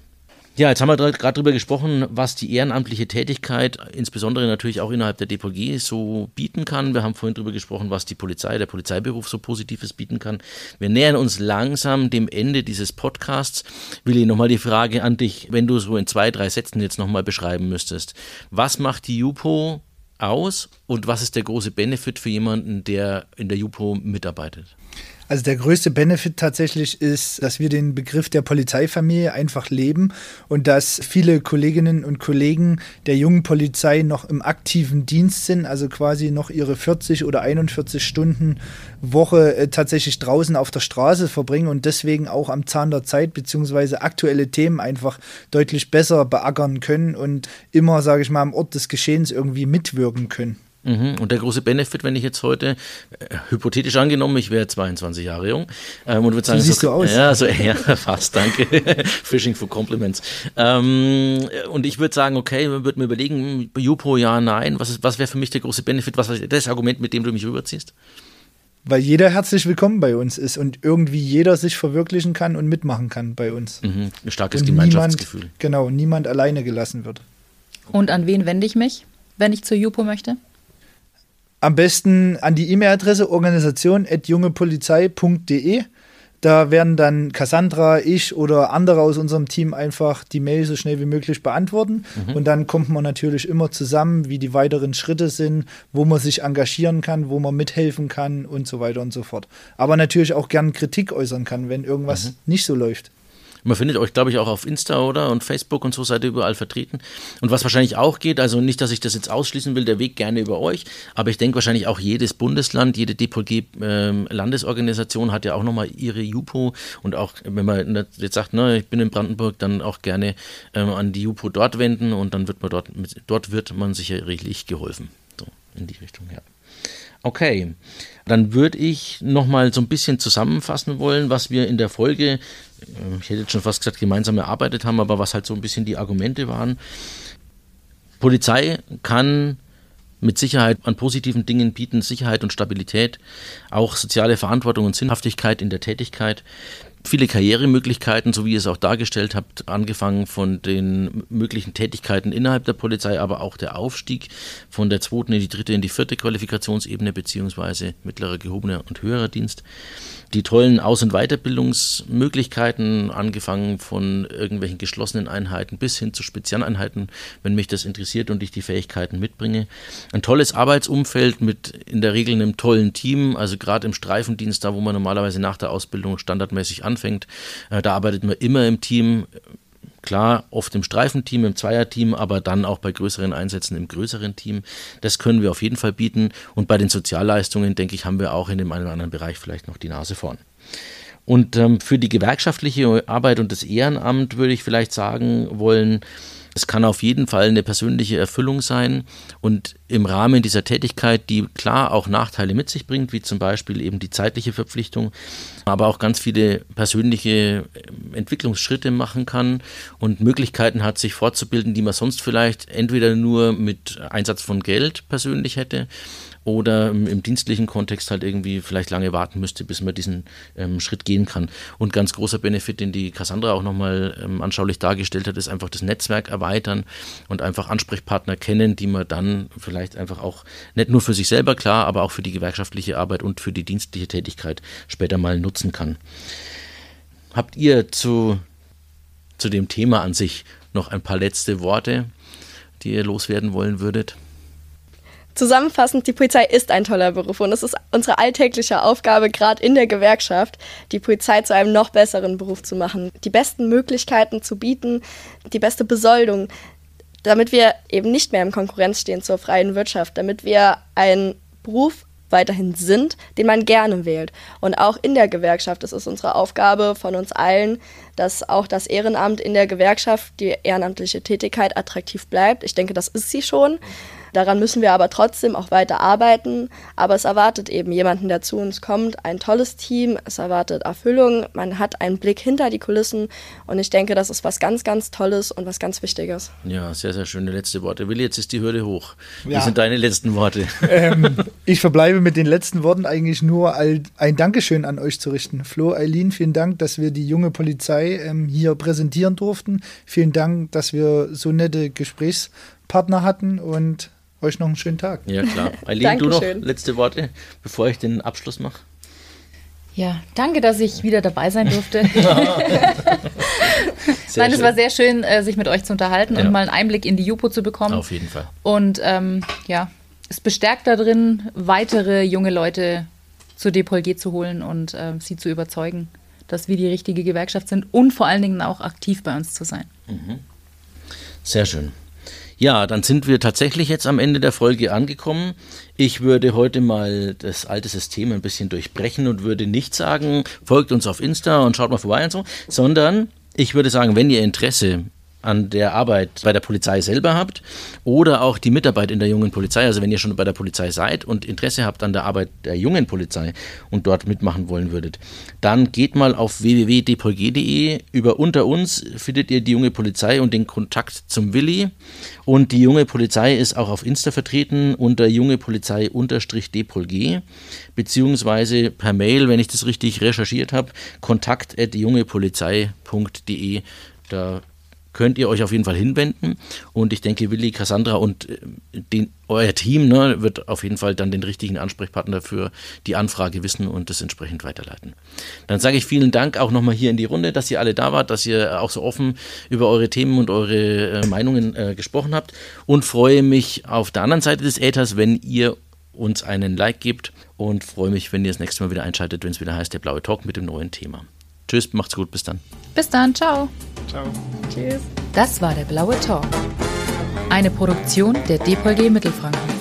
Ja, jetzt haben wir gerade darüber gesprochen, was die ehrenamtliche Tätigkeit, insbesondere natürlich auch innerhalb der DPG, so bieten kann. Wir haben vorhin darüber gesprochen, was die Polizei, der Polizeiberuf so Positives bieten kann. Wir nähern uns langsam dem Ende dieses Podcasts. Willi, nochmal die Frage an dich, wenn du so in zwei, drei Sätzen jetzt nochmal beschreiben müsstest. Was macht die JUPO aus und was ist der große Benefit für jemanden, der in der JUPO mitarbeitet? Also der größte Benefit tatsächlich ist, dass wir den Begriff der Polizeifamilie einfach leben und dass viele Kolleginnen und Kollegen der jungen Polizei noch im aktiven Dienst sind, also quasi noch ihre 40 oder 41 Stunden Woche äh, tatsächlich draußen auf der Straße verbringen und deswegen auch am Zahn der Zeit beziehungsweise aktuelle Themen einfach deutlich besser beackern können und immer, sage ich mal, am Ort des Geschehens irgendwie mitwirken können. Mhm. Und der große Benefit, wenn ich jetzt heute, äh, hypothetisch angenommen, ich wäre 22 Jahre jung ähm, und würde sagen, so siehst so, du aus. Ja, so, ja, fast, danke. Fishing for Compliments. Ähm, und ich würde sagen, okay, würde mir überlegen, Jupo, ja, nein. Was, was wäre für mich der große Benefit? Was ist das Argument, mit dem du mich rüberziehst? Weil jeder herzlich willkommen bei uns ist und irgendwie jeder sich verwirklichen kann und mitmachen kann bei uns. Mhm. Ein starkes und Gemeinschaftsgefühl. Niemand, genau, niemand alleine gelassen wird. Und an wen wende ich mich, wenn ich zur Jupo möchte? Am besten an die E-Mail-Adresse organisation.jungepolizei.de. Da werden dann Cassandra, ich oder andere aus unserem Team einfach die Mail so schnell wie möglich beantworten. Mhm. Und dann kommt man natürlich immer zusammen, wie die weiteren Schritte sind, wo man sich engagieren kann, wo man mithelfen kann und so weiter und so fort. Aber natürlich auch gern Kritik äußern kann, wenn irgendwas mhm. nicht so läuft. Man findet euch, glaube ich, auch auf Insta oder und Facebook und so seid ihr überall vertreten. Und was wahrscheinlich auch geht, also nicht, dass ich das jetzt ausschließen will, der Weg gerne über euch, aber ich denke wahrscheinlich auch jedes Bundesland, jede DPG-Landesorganisation ähm, hat ja auch nochmal ihre JUPO und auch, wenn man jetzt sagt, ne, ich bin in Brandenburg, dann auch gerne ähm, an die JUPO dort wenden und dann wird man dort, dort wird man sicherlich geholfen. So, in die Richtung, ja. Okay, dann würde ich nochmal so ein bisschen zusammenfassen wollen, was wir in der Folge, äh, ich hätte jetzt schon fast gesagt, gemeinsam erarbeitet haben, aber was halt so ein bisschen die Argumente waren. Polizei kann mit Sicherheit an positiven Dingen bieten, Sicherheit und Stabilität, auch soziale Verantwortung und Sinnhaftigkeit in der Tätigkeit viele Karrieremöglichkeiten, so wie ihr es auch dargestellt habt, angefangen von den möglichen Tätigkeiten innerhalb der Polizei, aber auch der Aufstieg von der zweiten in die dritte in die vierte Qualifikationsebene beziehungsweise mittlerer, gehobener und höherer Dienst die tollen Aus- und Weiterbildungsmöglichkeiten, angefangen von irgendwelchen geschlossenen Einheiten bis hin zu Spezialeinheiten, wenn mich das interessiert und ich die Fähigkeiten mitbringe. Ein tolles Arbeitsumfeld mit in der Regel einem tollen Team, also gerade im Streifendienst, da wo man normalerweise nach der Ausbildung standardmäßig anfängt, äh, da arbeitet man immer im Team Klar, oft im Streifenteam, im Zweierteam, aber dann auch bei größeren Einsätzen im größeren Team. Das können wir auf jeden Fall bieten. Und bei den Sozialleistungen, denke ich, haben wir auch in dem einen oder anderen Bereich vielleicht noch die Nase vorn. Und ähm, für die gewerkschaftliche Arbeit und das Ehrenamt würde ich vielleicht sagen wollen, es kann auf jeden Fall eine persönliche Erfüllung sein und im Rahmen dieser Tätigkeit, die klar auch Nachteile mit sich bringt, wie zum Beispiel eben die zeitliche Verpflichtung, aber auch ganz viele persönliche ähm, Entwicklungsschritte machen kann und Möglichkeiten hat, sich fortzubilden, die man sonst vielleicht entweder nur mit Einsatz von Geld persönlich hätte oder im, dienstlichen Kontext halt irgendwie vielleicht lange warten müsste, bis man diesen ähm, Schritt gehen kann. Und ganz großer Benefit, den die Cassandra auch nochmal ähm, anschaulich dargestellt hat, ist einfach das Netzwerk erweitern und einfach Ansprechpartner kennen, die man dann vielleicht einfach auch nicht nur für sich selber klar, aber auch für die gewerkschaftliche Arbeit und für die dienstliche Tätigkeit später mal nutzen kann. Habt ihr zu, zu dem Thema an sich noch ein paar letzte Worte, die ihr loswerden wollen würdet? Zusammenfassend, die Polizei ist ein toller Beruf und es ist unsere alltägliche Aufgabe, gerade in der Gewerkschaft, die Polizei zu einem noch besseren Beruf zu machen, die besten Möglichkeiten zu bieten, die beste Besoldung, damit wir eben nicht mehr in Konkurrenz stehen zur freien Wirtschaft, damit wir einen Beruf weiterhin sind, den man gerne wählt. Und auch in der Gewerkschaft ist unsere Aufgabe von uns allen, dass auch das Ehrenamt in der Gewerkschaft, die ehrenamtliche Tätigkeit attraktiv bleibt. Ich denke, das ist sie schon. Daran müssen wir aber trotzdem auch weiter arbeiten. Aber es erwartet eben jemanden, der zu uns kommt, ein tolles Team, es erwartet Erfüllung, man hat einen Blick hinter die Kulissen und ich denke, das ist was ganz, ganz Tolles und was ganz Wichtiges. Ja, sehr, sehr schöne letzte Worte. Willi, jetzt ist die Hürde hoch. Ja. Wie sind deine letzten Worte? Ähm, ich verbleibe mit den letzten Worten eigentlich nur ein Dankeschön an euch zu richten. Flo, Eileen, vielen Dank, dass wir die junge Polizei ähm, hier präsentieren durften. Vielen Dank, dass wir so nette Gesprächspartner hatten und euch noch einen schönen Tag. Ja, klar. Eileen, du noch letzte Worte, bevor ich den Abschluss mache? Ja, danke, dass ich wieder dabei sein durfte. Nein, es war sehr schön, äh, sich mit euch zu unterhalten ja. und mal einen Einblick in die Jupo zu bekommen. Auf jeden Fall. Und ähm, ja, es bestärkt darin, weitere junge Leute zur DPOLG zu holen und äh, sie zu überzeugen, dass wir die richtige Gewerkschaft sind und vor allen Dingen auch aktiv bei uns zu sein. Mhm. Sehr schön. Ja, dann sind wir tatsächlich jetzt am Ende der Folge angekommen. Ich würde heute mal das alte System ein bisschen durchbrechen und würde nicht sagen, folgt uns auf Insta und schaut mal vorbei und so, sondern ich würde sagen, wenn ihr Interesse an der Arbeit bei der Polizei selber habt oder auch die Mitarbeit in der jungen Polizei. Also wenn ihr schon bei der Polizei seid und Interesse habt an der Arbeit der jungen Polizei und dort mitmachen wollen würdet, dann geht mal auf www.dpolg.de. Über unter uns findet ihr die junge Polizei und den Kontakt zum Willi. Und die junge Polizei ist auch auf Insta vertreten unter junge Polizei dpolg beziehungsweise per Mail, wenn ich das richtig recherchiert habe, kontakt.jungepolizei.de. Da könnt ihr euch auf jeden Fall hinwenden. Und ich denke, Willi, Cassandra und äh, den, euer Team ne, wird auf jeden Fall dann den richtigen Ansprechpartner für die Anfrage wissen und das entsprechend weiterleiten. Dann sage ich vielen Dank auch nochmal hier in die Runde, dass ihr alle da wart, dass ihr auch so offen über eure Themen und eure äh, Meinungen äh, gesprochen habt und freue mich auf der anderen Seite des Äthers, wenn ihr uns einen Like gebt und freue mich, wenn ihr das nächste Mal wieder einschaltet, wenn es wieder heißt, der blaue Talk mit dem neuen Thema. Tschüss, macht's gut, bis dann. Bis dann, ciao. Ciao. Tschüss. Das war der blaue Talk. Eine Produktion der DPG Mittelfranken.